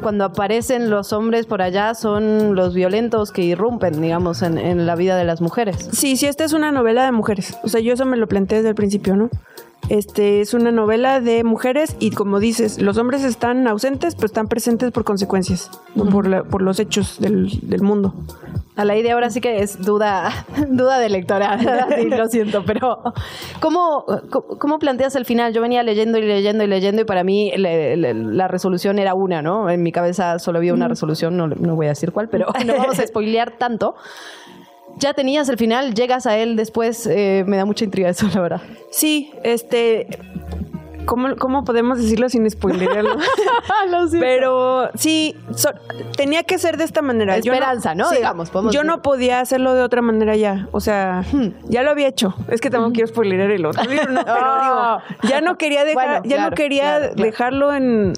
Cuando aparecen los hombres por allá son los violentos que irrumpen, digamos, en, en la vida de las mujeres. Sí, sí, esta es una novela de mujeres. O sea, yo eso me lo planteé desde el principio, ¿no? Este es una novela de mujeres y como dices, los hombres están ausentes, pero están presentes por consecuencias, por, por, los hechos del, del, mundo. A la idea ahora sí que es duda, duda de lectora, lo siento, pero ¿cómo, ¿cómo planteas el final? Yo venía leyendo y leyendo y leyendo y para mí la resolución era una, ¿no? En mi cabeza solo había una resolución, no, no voy a decir cuál, pero no vamos a spoilear tanto ya tenías el final, llegas a él después, eh, me da mucha intriga eso, la verdad. Sí, este, ¿Cómo, ¿Cómo, podemos decirlo sin spoilerarlo? Pero sí, tenía que ser de esta manera. Esperanza, ¿no? Digamos, Yo no podía hacerlo de otra manera ya. O sea, hmm. ya lo había hecho. Es que tampoco quiero spoilerar el otro pero digo, ya no quería dejar, ya no quería dejarlo en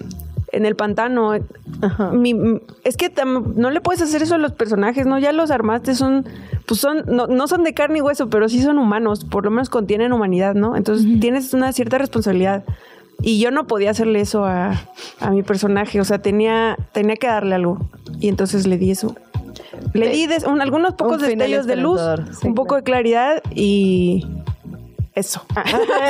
en el pantano. es que no le puedes hacer eso a los personajes, ¿no? Ya los armaste, son, pues son, no, son de carne y hueso, pero sí son humanos, por lo menos contienen humanidad, ¿no? Entonces tienes una cierta responsabilidad. Y yo no podía hacerle eso a, a, mi personaje, o sea, tenía, tenía que darle algo. Y entonces le di eso. Le di algunos pocos destellos de luz, un poco de claridad y, Eso.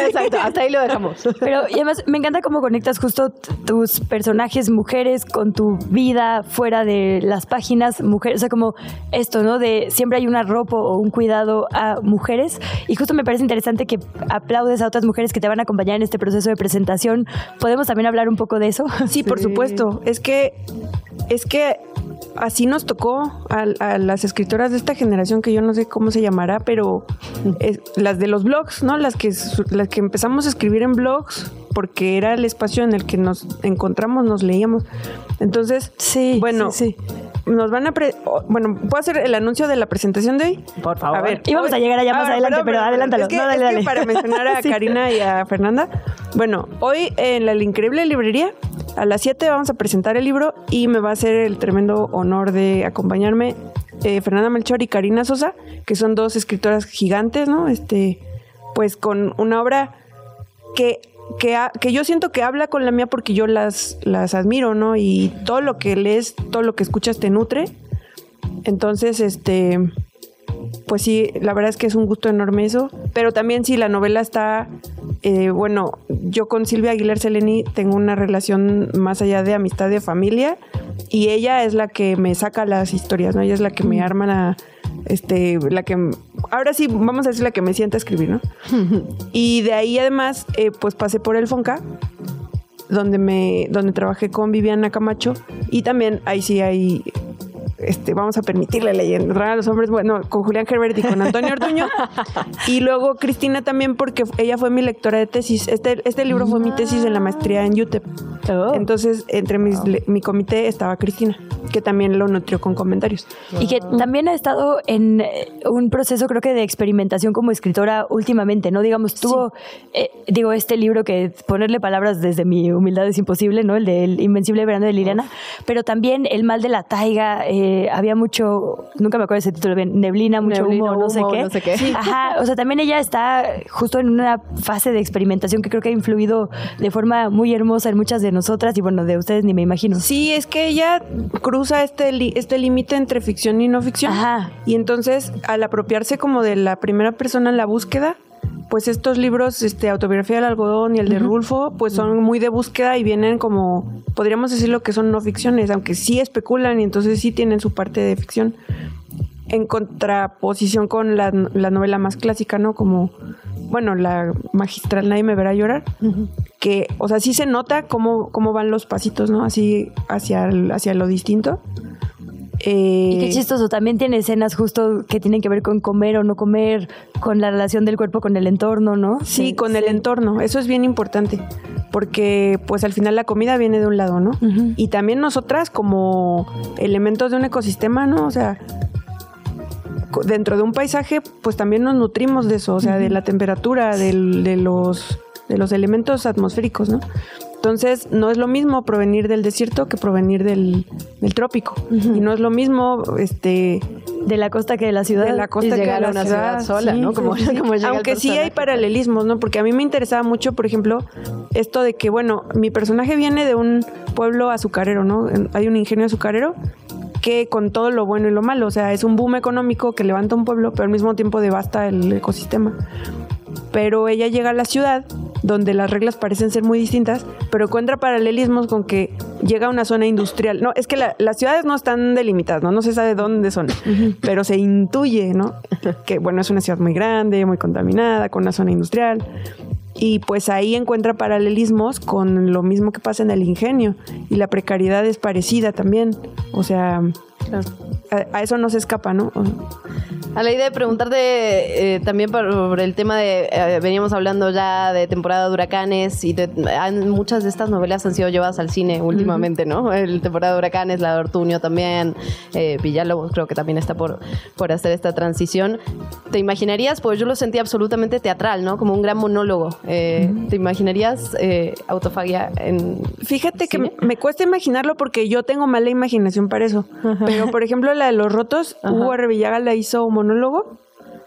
Exacto, hasta ahí lo dejamos. Pero y además me encanta cómo conectas justo tus personajes mujeres con tu vida fuera de las páginas mujeres, o sea, como esto, ¿no? De siempre hay un arropo o un cuidado a mujeres y justo me parece interesante que aplaudes a otras mujeres que te van a acompañar en este proceso de presentación. ¿Podemos también hablar un poco de eso? Sí, por supuesto. Es que, es que así nos tocó a, a las escritoras de esta generación que yo no sé cómo se llamará, pero es- las de los blogs, ¿no? Las que, las que empezamos a escribir en blogs porque era el espacio en el que nos encontramos, nos leíamos. Entonces, sí, bueno, nos van a... pre- bueno, ¿puedo hacer el anuncio de la presentación de hoy? Por favor. A ver. Íbamos a llegar allá más Ah, adelante, pero adelántalo. Es que, No, dale, es que dale. para mencionar a Sí. Karina y a Fernanda, bueno, hoy en la increíble librería, a las 7 vamos a presentar el libro y me va a hacer el tremendo honor de acompañarme eh, Fernanda Melchor y Karina Sosa, que son dos escritoras gigantes, ¿no? Este, pues con una obra que, que, que yo siento que habla con la mía porque yo las, las admiro, ¿no? Y todo lo que lees, todo lo que escuchas te nutre. Entonces, este, pues sí, la verdad es que es un gusto enorme eso. Pero también sí, la novela está, eh, bueno, yo con Silvia Aguilar Seleni tengo una relación más allá de amistad de familia y ella es la que me saca las historias, ¿no? Ella es la que me arma la, este, la que, ahora sí, vamos a decir la que me sienta a escribir, ¿no? y de ahí además, eh, pues pasé por el Fonca donde me donde trabajé con Viviana Camacho y también ahí sí hay este, vamos a permitirle leyenda a los hombres, bueno, con Julián Herbert y con Antonio Ortuño. y luego Cristina también, porque ella fue mi lectora de tesis. Este, este libro fue mi tesis en la maestría en UTEP. Entonces, entre mis le- mi comité estaba Cristina, que también lo nutrió con comentarios. Y que también ha estado en eh, un proceso, creo que de experimentación como escritora últimamente, ¿no? Digamos, tuvo, eh, digo, este libro que ponerle palabras desde mi humildad es imposible, ¿no? El del Invencible Verano de Liliana, pero también El Mal de la Taiga, eh, había mucho, nunca me acuerdo ese título bien, Neblina, mucho Neblina, humo, no sé qué. no sé qué. Sí, Ajá, o sea, también ella está justo en una fase de experimentación que creo que ha influido de forma muy hermosa en muchas de nosotras y bueno, de ustedes ni me imagino. Sí, es que ella cruza este este límite entre ficción y no ficción. Y entonces, al apropiarse como de la primera persona en la búsqueda, pues estos libros, este, Autobiografía del Algodón y el de Rulfo, pues son muy de búsqueda y vienen como, podríamos decirlo que son no ficciones, aunque sí especulan y entonces sí tienen su parte de ficción. En contraposición con la, la novela más clásica, ¿no? Como, bueno, la magistral Nadie me verá llorar, que, o sea, sí se nota cómo, cómo van los pasitos, ¿no? Así hacia, el- hacia lo distinto. Y Eh, qué chistoso, también tiene escenas justo que tienen que ver con comer o no comer, con la relación del cuerpo con el entorno, ¿no? Sí, con el entorno, eso es bien importante, porque pues al final la comida viene de un lado, ¿no? Y también nosotras como elementos de un ecosistema, ¿no? O sea, dentro de un paisaje, pues también nos nutrimos de eso, o sea, de la temperatura, del- de, los, de los elementos atmosféricos, ¿no? Entonces, no es lo mismo provenir del desierto que provenir del, del trópico. Y no es lo mismo, este... De la costa que de la ciudad. De la costa Y que de la a una ciudad sola, ¿no? Como- llega el Aunque sí hay paralelismos, ¿no? Porque a mí me interesaba mucho, por ejemplo, esto de que, bueno, mi personaje viene de un pueblo azucarero, ¿no? Hay un ingenio azucarero que con todo lo bueno y lo malo, o sea, es un boom económico que levanta un pueblo, pero al mismo tiempo devasta el ecosistema. Pero ella llega a la ciudad, donde las reglas parecen ser muy distintas, pero encuentra paralelismos con que llega a una zona industrial. No, es que la- las ciudades no están delimitadas, ¿no? No se sabe dónde son, pero se intuye, ¿no? Que, bueno, es una ciudad muy grande, muy contaminada, con una zona industrial. Y pues ahí encuentra paralelismos con lo mismo que pasa en el ingenio. Y la precariedad es parecida también. O sea, a, a eso no se escapa, ¿no? A la idea de preguntarte eh, también por, el tema de, eh, veníamos hablando ya de temporada de huracanes y de- han- muchas de estas novelas han sido llevadas al cine últimamente, ¿no? El temporada de huracanes, la de Ortuño también, eh, Villalobos creo que también está por, por hacer esta transición. ¿Te imaginarías? Pues yo lo sentí absolutamente teatral, ¿no? Como un gran monólogo. Eh, ¿Te imaginarías eh, autofagia en... Fíjate que me, cuesta imaginarlo porque yo tengo mala imaginación para eso. Pero, por ejemplo, la de los rotos, Hugo Arrevillaga la hizo un monólogo.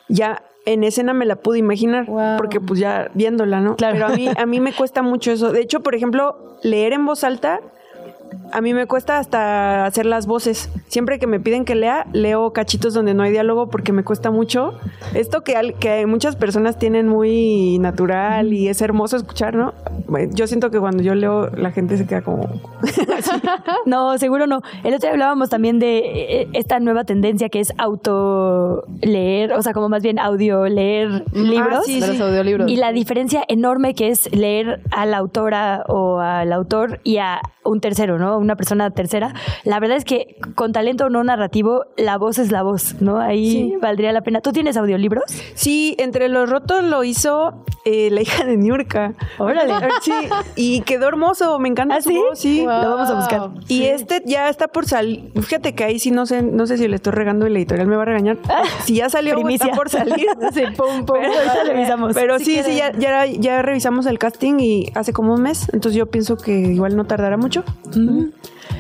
Ya en escena me la pude imaginar, porque pues ya viéndola, ¿no? Pero a mí, a mí me cuesta mucho eso. De hecho, por ejemplo, leer en voz alta a mí me cuesta hasta hacer las voces. Siempre que me piden que lea, leo cachitos donde no hay diálogo porque me cuesta mucho. Esto que, al- que muchas personas tienen muy natural y es hermoso escuchar, ¿no? Yo siento que cuando yo leo, la gente se queda como... No, seguro no. El otro día hablábamos también de eh, esta nueva tendencia que es auto leer, o sea, como más bien audio leer libros. sí, De los sí. audiolibros. Y la diferencia enorme que es leer a la autora o al autor y a un tercero, ¿no? Una persona tercera. La verdad es que con talento no narrativo, la voz es la voz, ¿no? Ahí Sí. valdría la pena. ¿Tú tienes audiolibros? Sí, entre los rotos lo hizo eh, la hija de Niurka. Órale. Sí, y quedó hermoso, me encanta su sí? voz, sí. Wow. Lo vamos a buscar. Y este ya está por salir. Fíjate que ahí sí no sé, no sé si le estoy regando la editorial me va a regañar. Si ya salió, Primicia. está por salir. Sí, pum, pum. Ahorita revisamos. Pero sí, sí, ya, ya, ya revisamos el casting y hace como un mes. Entonces yo pienso que igual no tardará mucho.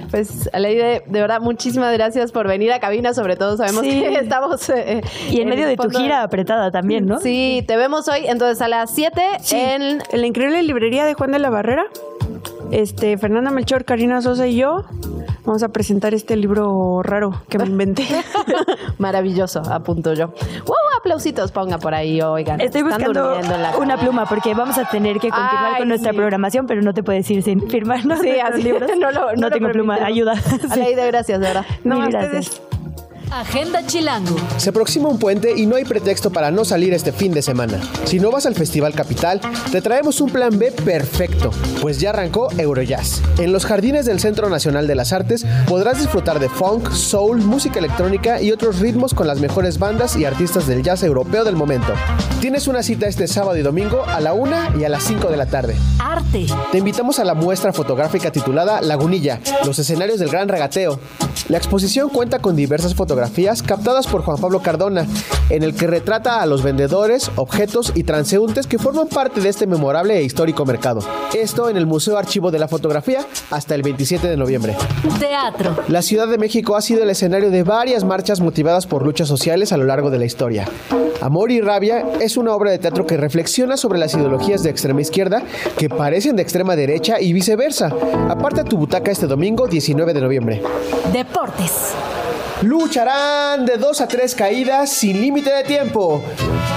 Pues, Aleide, de verdad, muchísimas gracias por venir a cabina. Sobre todo, sabemos Sí. que estamos. eh, Y en medio de tu gira apretada también, ¿no? Sí, te vemos hoy, entonces a las 7 en. En la increíble librería de Juan de la Barrera, este, Fernanda Melchor, Karina Sosa y yo vamos a presentar este libro raro que me inventé. Maravilloso, apunto yo. ¡Wow! Aplausitos, ponga por ahí, oigan. Estoy buscando la una pluma porque vamos a tener que continuar Ay, con nuestra sí. programación, pero no te puedes ir sin firmarnos Sí, así libros. no lo- no lo tengo pluma, ayuda. Sí. Aleide, gracias, de verdad. No, Mil a gracias. ustedes. Agenda Chilango. Se aproxima un puente y no hay pretexto para no salir este fin de semana. Si no vas al Festival Capital, te traemos un plan B perfecto, pues ya arrancó Eurojazz. En los jardines del Centro Nacional de las Artes podrás disfrutar de funk, soul, música electrónica y otros ritmos con las mejores bandas y artistas del jazz europeo del momento. Tienes una cita este sábado y domingo a la 1 y a las 5 de la tarde. Arte. Te invitamos a la muestra fotográfica titulada Lagunilla, los escenarios del gran regateo. La exposición cuenta con diversas fotografías captadas por Juan Pablo Cardona, en el que retrata a los vendedores, objetos y transeúntes que forman parte de este memorable e histórico mercado. Esto en el Museo Archivo de la Fotografía hasta el 27 de noviembre. Teatro. La Ciudad de México ha sido el escenario de varias marchas motivadas por luchas sociales a lo largo de la historia. Amor y Rabia es una obra de teatro que reflexiona sobre las ideologías de extrema izquierda que parecen de extrema derecha y viceversa. Aparta tu butaca este domingo 19 de noviembre. Deportes. Lucharán de 2 a 3 caídas sin límite de tiempo.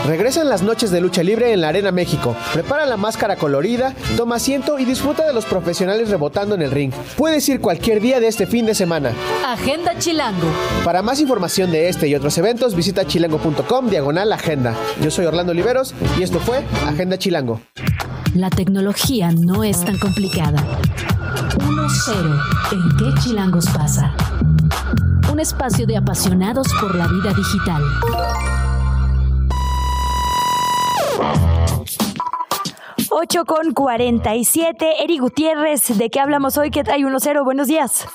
Regresan las noches de lucha libre en la Arena México. Prepara la máscara colorida, toma asiento y disfruta de los profesionales rebotando en el ring. Puedes ir cualquier día de este fin de semana. Agenda Chilango. Para más información de este y otros eventos, visita chilango.com diagonal agenda. Yo soy Orlando Oliveros y esto fue Agenda Chilango. La tecnología no es tan complicada. 1-0. ¿En qué chilangos pasa? Un espacio de apasionados por la vida digital. Ocho con 47. Eri Gutiérrez, ¿de qué hablamos hoy? ¿Qué trae 1-0? Buenos días.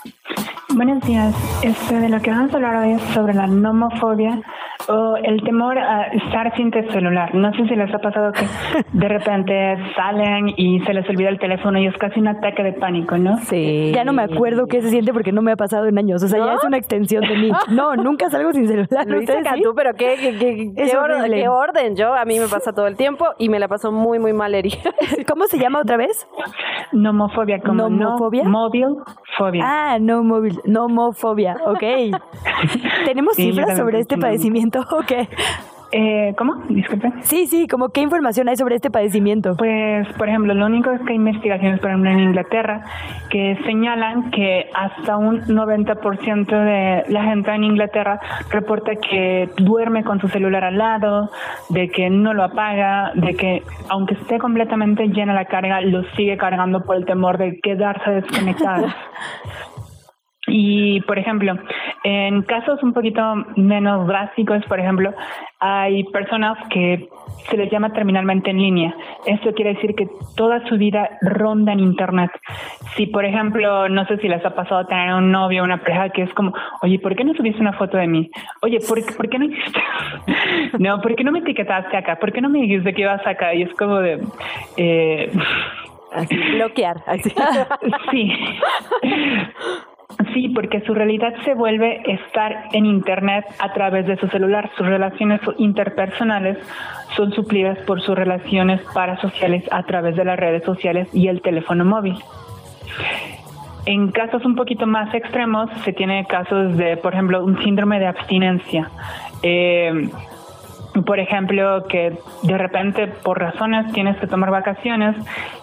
Buenos días. Este, de lo que vamos a hablar hoy es sobre la nomofobia o el temor a estar sin tu celular. No sé si les ha pasado que de repente salen y se les olvida el teléfono y es casi un ataque de pánico, ¿no? Sí. Ya no me acuerdo qué se siente porque no me ha pasado en años. O sea, ya es una extensión de mí. No, nunca salgo sin celular. ¿Ustedes sí? Cantú, pero qué, qué, qué- qué or- horrible. qué orden. Yo, a mí me pasa todo el tiempo y me la paso muy, muy mal, Eri. ¿Cómo se llama otra vez? Nomofobia, como ¿Nomofobia? no móvil fobia. Ah, no móvil, nomofobia, ok. ¿Tenemos Sí, cifras sobre este lo padecimiento o qué? Eh, ¿Cómo? Disculpe. Sí, sí, como qué información hay sobre este padecimiento. Pues, por ejemplo, lo único es que hay investigaciones, por ejemplo, en Inglaterra, que señalan que hasta un 90% de la gente en Inglaterra reporta que duerme con su celular al lado, de que no lo apaga, de que aunque esté completamente llena la carga, lo sigue cargando por el temor de quedarse desconectado. Y, por ejemplo, en casos un poquito menos drásticos, por ejemplo, hay personas que se les llama terminalmente en línea. Esto quiere decir que toda su vida ronda en Internet. Si, por ejemplo, no sé si les ha pasado tener un novio o una pareja que es como, oye, ¿por qué no subiste una foto de mí? Oye, ¿por, qué- ¿por qué no hiciste? no, ¿por qué no me etiquetaste acá? ¿Por qué no me dijiste que ibas acá? Y es como de... Eh, bloquear. sí. Sí, porque su realidad se vuelve estar en Internet a través de su celular. Sus relaciones interpersonales son suplidas por sus relaciones parasociales a través de las redes sociales y el teléfono móvil. En casos un poquito más extremos, se tiene casos de, por ejemplo, un síndrome de abstinencia. Eh, por ejemplo, que de repente por razones tienes que tomar vacaciones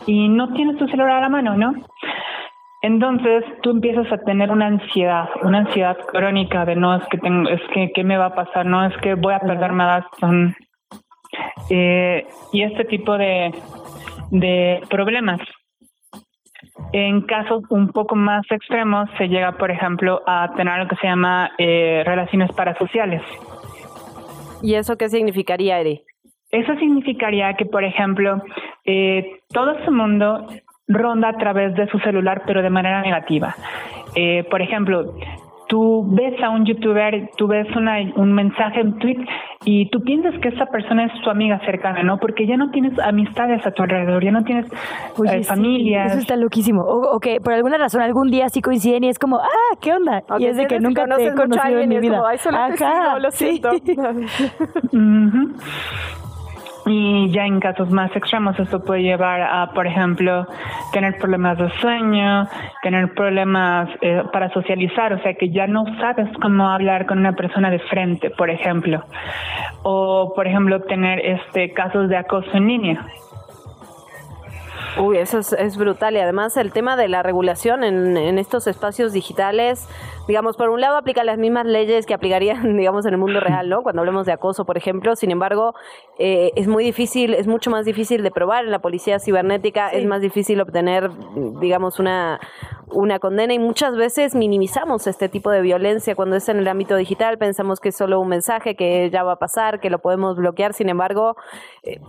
y no tienes tu celular a la mano, ¿no? Entonces tú empiezas a tener una ansiedad, una ansiedad crónica de no es que tengo, es que qué me va a pasar, no es que voy a perderme a Dustin. Eh, y este tipo de, de problemas. En casos un poco más extremos se llega, por ejemplo, a tener lo que se llama eh, relaciones parasociales. ¿Y eso qué significaría, Eri? Eso significaría que, por ejemplo, eh, todo ese mundo ronda a través de su celular, pero de manera negativa. Eh, por ejemplo, tú ves a un youtuber, tú ves una, un mensaje, un tweet, y tú piensas que esa persona es tu amiga cercana, ¿no? Porque ya no tienes amistades a tu alrededor, ya no tienes eh, familia. eso está loquísimo. O, que por alguna razón algún día sí coinciden y es como, ah, ¿qué onda? y es de que nunca te he conocido en mi vida. Como, Ay, solo Ajá, lo siento. Y ya en casos más extremos esto puede llevar a, por ejemplo, tener problemas de sueño, tener problemas eh, para socializar, o sea que ya no sabes cómo hablar con una persona de frente, por ejemplo. O, por ejemplo, tener este casos de acoso en línea. Uy, eso es, brutal. Y además el tema de la regulación en, en, estos espacios digitales, digamos, por un lado aplica las mismas leyes que aplicarían, digamos, en el mundo real, ¿no? Cuando hablemos de acoso, por ejemplo. Sin embargo, eh, es muy difícil, es mucho más difícil de probar en la policía cibernética, es más difícil obtener, digamos, una, una condena y muchas veces minimizamos este tipo de violencia cuando es en el ámbito digital, pensamos que es solo un mensaje, que ya va a pasar, que lo podemos bloquear, sin embargo, eh,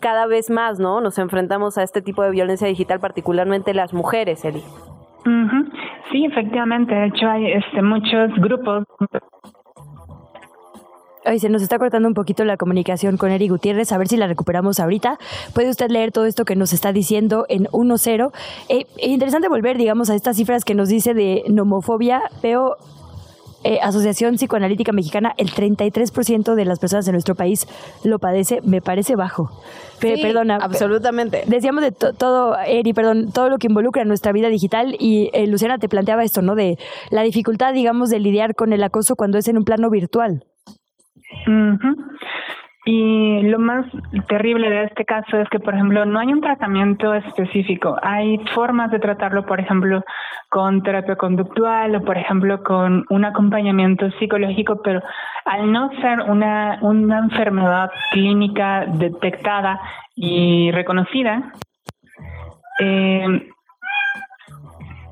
cada vez más, ¿no? Nos enfrentamos a este tipo de violencia digital, particularmente las mujeres, Eli. Sí, efectivamente. De hecho, hay este, muchos grupos se nos está cortando un poquito la comunicación con Eri Gutiérrez, a ver si la recuperamos ahorita. Puede usted leer todo esto que nos está diciendo en 1-0. Eh, es interesante volver, digamos, a estas cifras que nos dice de nomofobia. Veo eh, Asociación Psicoanalítica Mexicana, el 33% de las personas en nuestro país lo padece, me parece bajo. perdona. Absolutamente. Decíamos de todo, Eri, perdón, todo lo que involucra nuestra vida digital y eh, Luciana te planteaba esto, ¿no? De la dificultad, digamos, de lidiar con el acoso cuando es en un plano virtual. Y lo más terrible de este caso es que, por ejemplo, no hay un tratamiento específico. Hay formas de tratarlo, por ejemplo, con terapia conductual o, por ejemplo, con un acompañamiento psicológico, pero al no ser una, una enfermedad clínica detectada y reconocida, eh,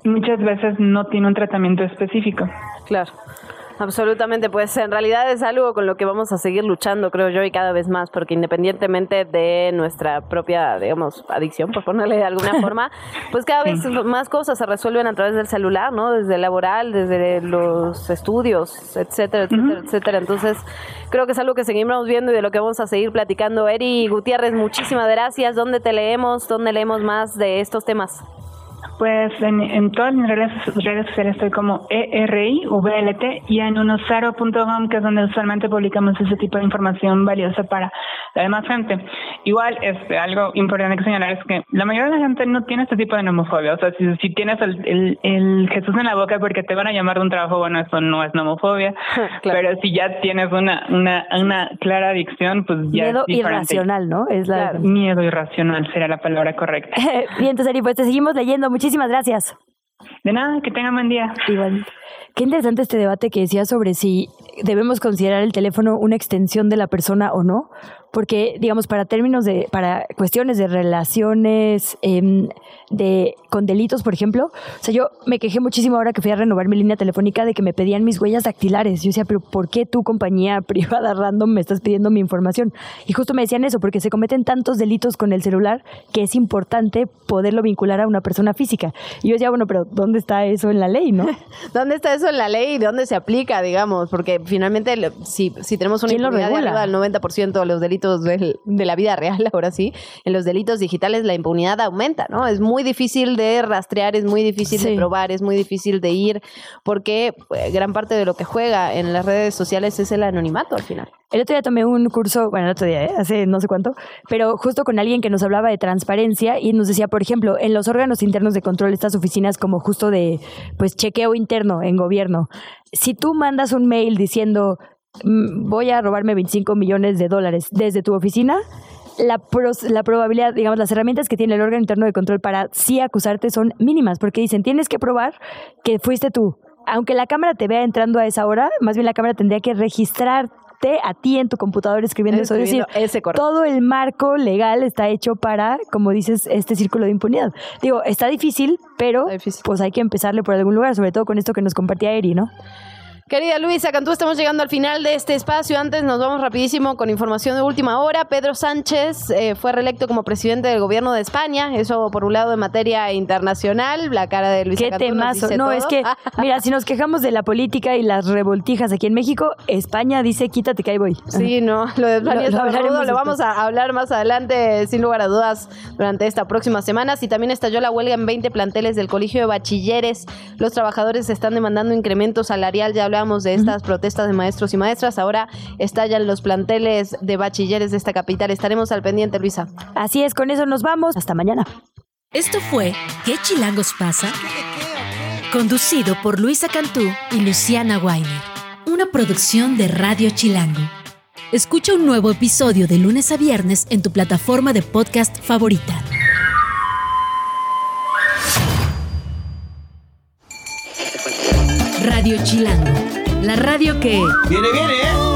muchas veces no tiene un tratamiento específico. Claro. Absolutamente, pues en realidad es algo con lo que vamos a seguir luchando, creo yo, y cada vez más, porque independientemente de nuestra propia, digamos, adicción, por ponerle de alguna forma, pues cada vez más cosas se resuelven a través del celular, ¿no? Desde el laboral, desde los estudios, etcétera, etcétera, etcétera. Entonces, creo que es algo que seguimos viendo y de lo que vamos a seguir platicando. Eri Gutiérrez, muchísimas gracias. ¿Dónde te leemos? ¿Dónde leemos más de estos temas? Pues en, todas mis redes, redes, sociales estoy como ERIVLT y en 10.com, que es donde usualmente publicamos ese tipo de información valiosa para la demás gente. Igual, este, algo importante que señalar es que la mayoría de la gente no tiene este tipo de nomofobia. O sea, si, si tienes el, el, Jesús en la boca porque te van a llamar de un trabajo, bueno, eso no es nomofobia. Pero si ya tienes una, una, una clara adicción, pues ya Miedo irracional, ¿no? Es la... Miedo irracional sería la palabra correcta. Bien, entonces, Ari, pues te seguimos leyendo. Muchísimas gracias. De nada, que tengan buen día. Igual. Qué interesante este debate que decía sobre si debemos considerar el teléfono una extensión de la persona o no, porque digamos para términos de para cuestiones de relaciones em, de con delitos por ejemplo o sea yo me quejé muchísimo ahora que fui a renovar mi línea telefónica de que me pedían mis huellas dactilares. Yo decía pero por qué tu compañía privada random me estás pidiendo mi información y justo me decían eso porque se cometen tantos delitos con el celular que es importante poderlo vincular a una persona física. Y yo decía bueno pero dónde está eso en la ley no dónde está eso en la ley y dónde se aplica digamos porque finalmente si si tenemos una impunidad de arriba del 90% de los delitos delitos del- de la vida real, ahora sí, en los delitos digitales la impunidad aumenta, ¿no? Es muy difícil de rastrear, es muy difícil de Sí. probar, es muy difícil de ir, porque eh, gran parte de lo que juega en las redes sociales es el anonimato al final. El otro día tomé un curso, bueno, el otro día, ¿eh? hace no sé cuánto, pero justo con alguien que nos hablaba de transparencia y nos decía, por ejemplo, en los órganos internos de control, estas oficinas como justo de, pues, chequeo interno en gobierno, si tú mandas un mail diciendo, "Mm, voy a robarme 25 millones de dólares desde tu oficina, la, pros- la probabilidad, digamos, las herramientas que tiene el órgano interno de control para sí acusarte son mínimas, porque dicen, tienes que probar que fuiste tú. Aunque la cámara te vea entrando a esa hora, más bien la cámara tendría que registrarte a ti en tu computador escribiendo eso. Es decir, ese correo. todo el marco legal está hecho para, como dices, este círculo de impunidad. Digo, está difícil, pero pues hay que empezarle por algún lugar, sobre todo con esto que nos compartía Eri, ¿no? Querida Luisa Cantú, estamos llegando al final de este espacio. Antes nos vamos rapidísimo con información de última hora. Pedro Sánchez eh, fue reelecto como presidente del gobierno de España. Eso por un lado en materia internacional. La cara de Luisa Qué Cantú nos temazo. dice No, todo. es que, mira, si nos quejamos de la política y las revoltijas aquí en México, España dice quítate que ahí voy. Sí, no, lo de Flavia Lo- lo lo vamos a hablar más adelante, sin lugar a dudas, durante esta próxima semana. Y también estalló la huelga en 20 planteles del Colegio de Bachilleres. Los trabajadores están demandando incremento salarial. Ya hablábamos de estas protestas de maestros y maestras. Ahora estallan los planteles de bachilleres de esta capital. Estaremos al pendiente, Luisa. Así es, con eso nos vamos. Hasta mañana. Esto fue ¿Qué chilangos pasa? Conducido por Luisa Cantú y Luciana Weiner. Una producción de Radio Chilango. Escucha un nuevo episodio de lunes a viernes en tu plataforma de podcast favorita. Radio Chilango. La radio que... Viene, viene, ¿eh?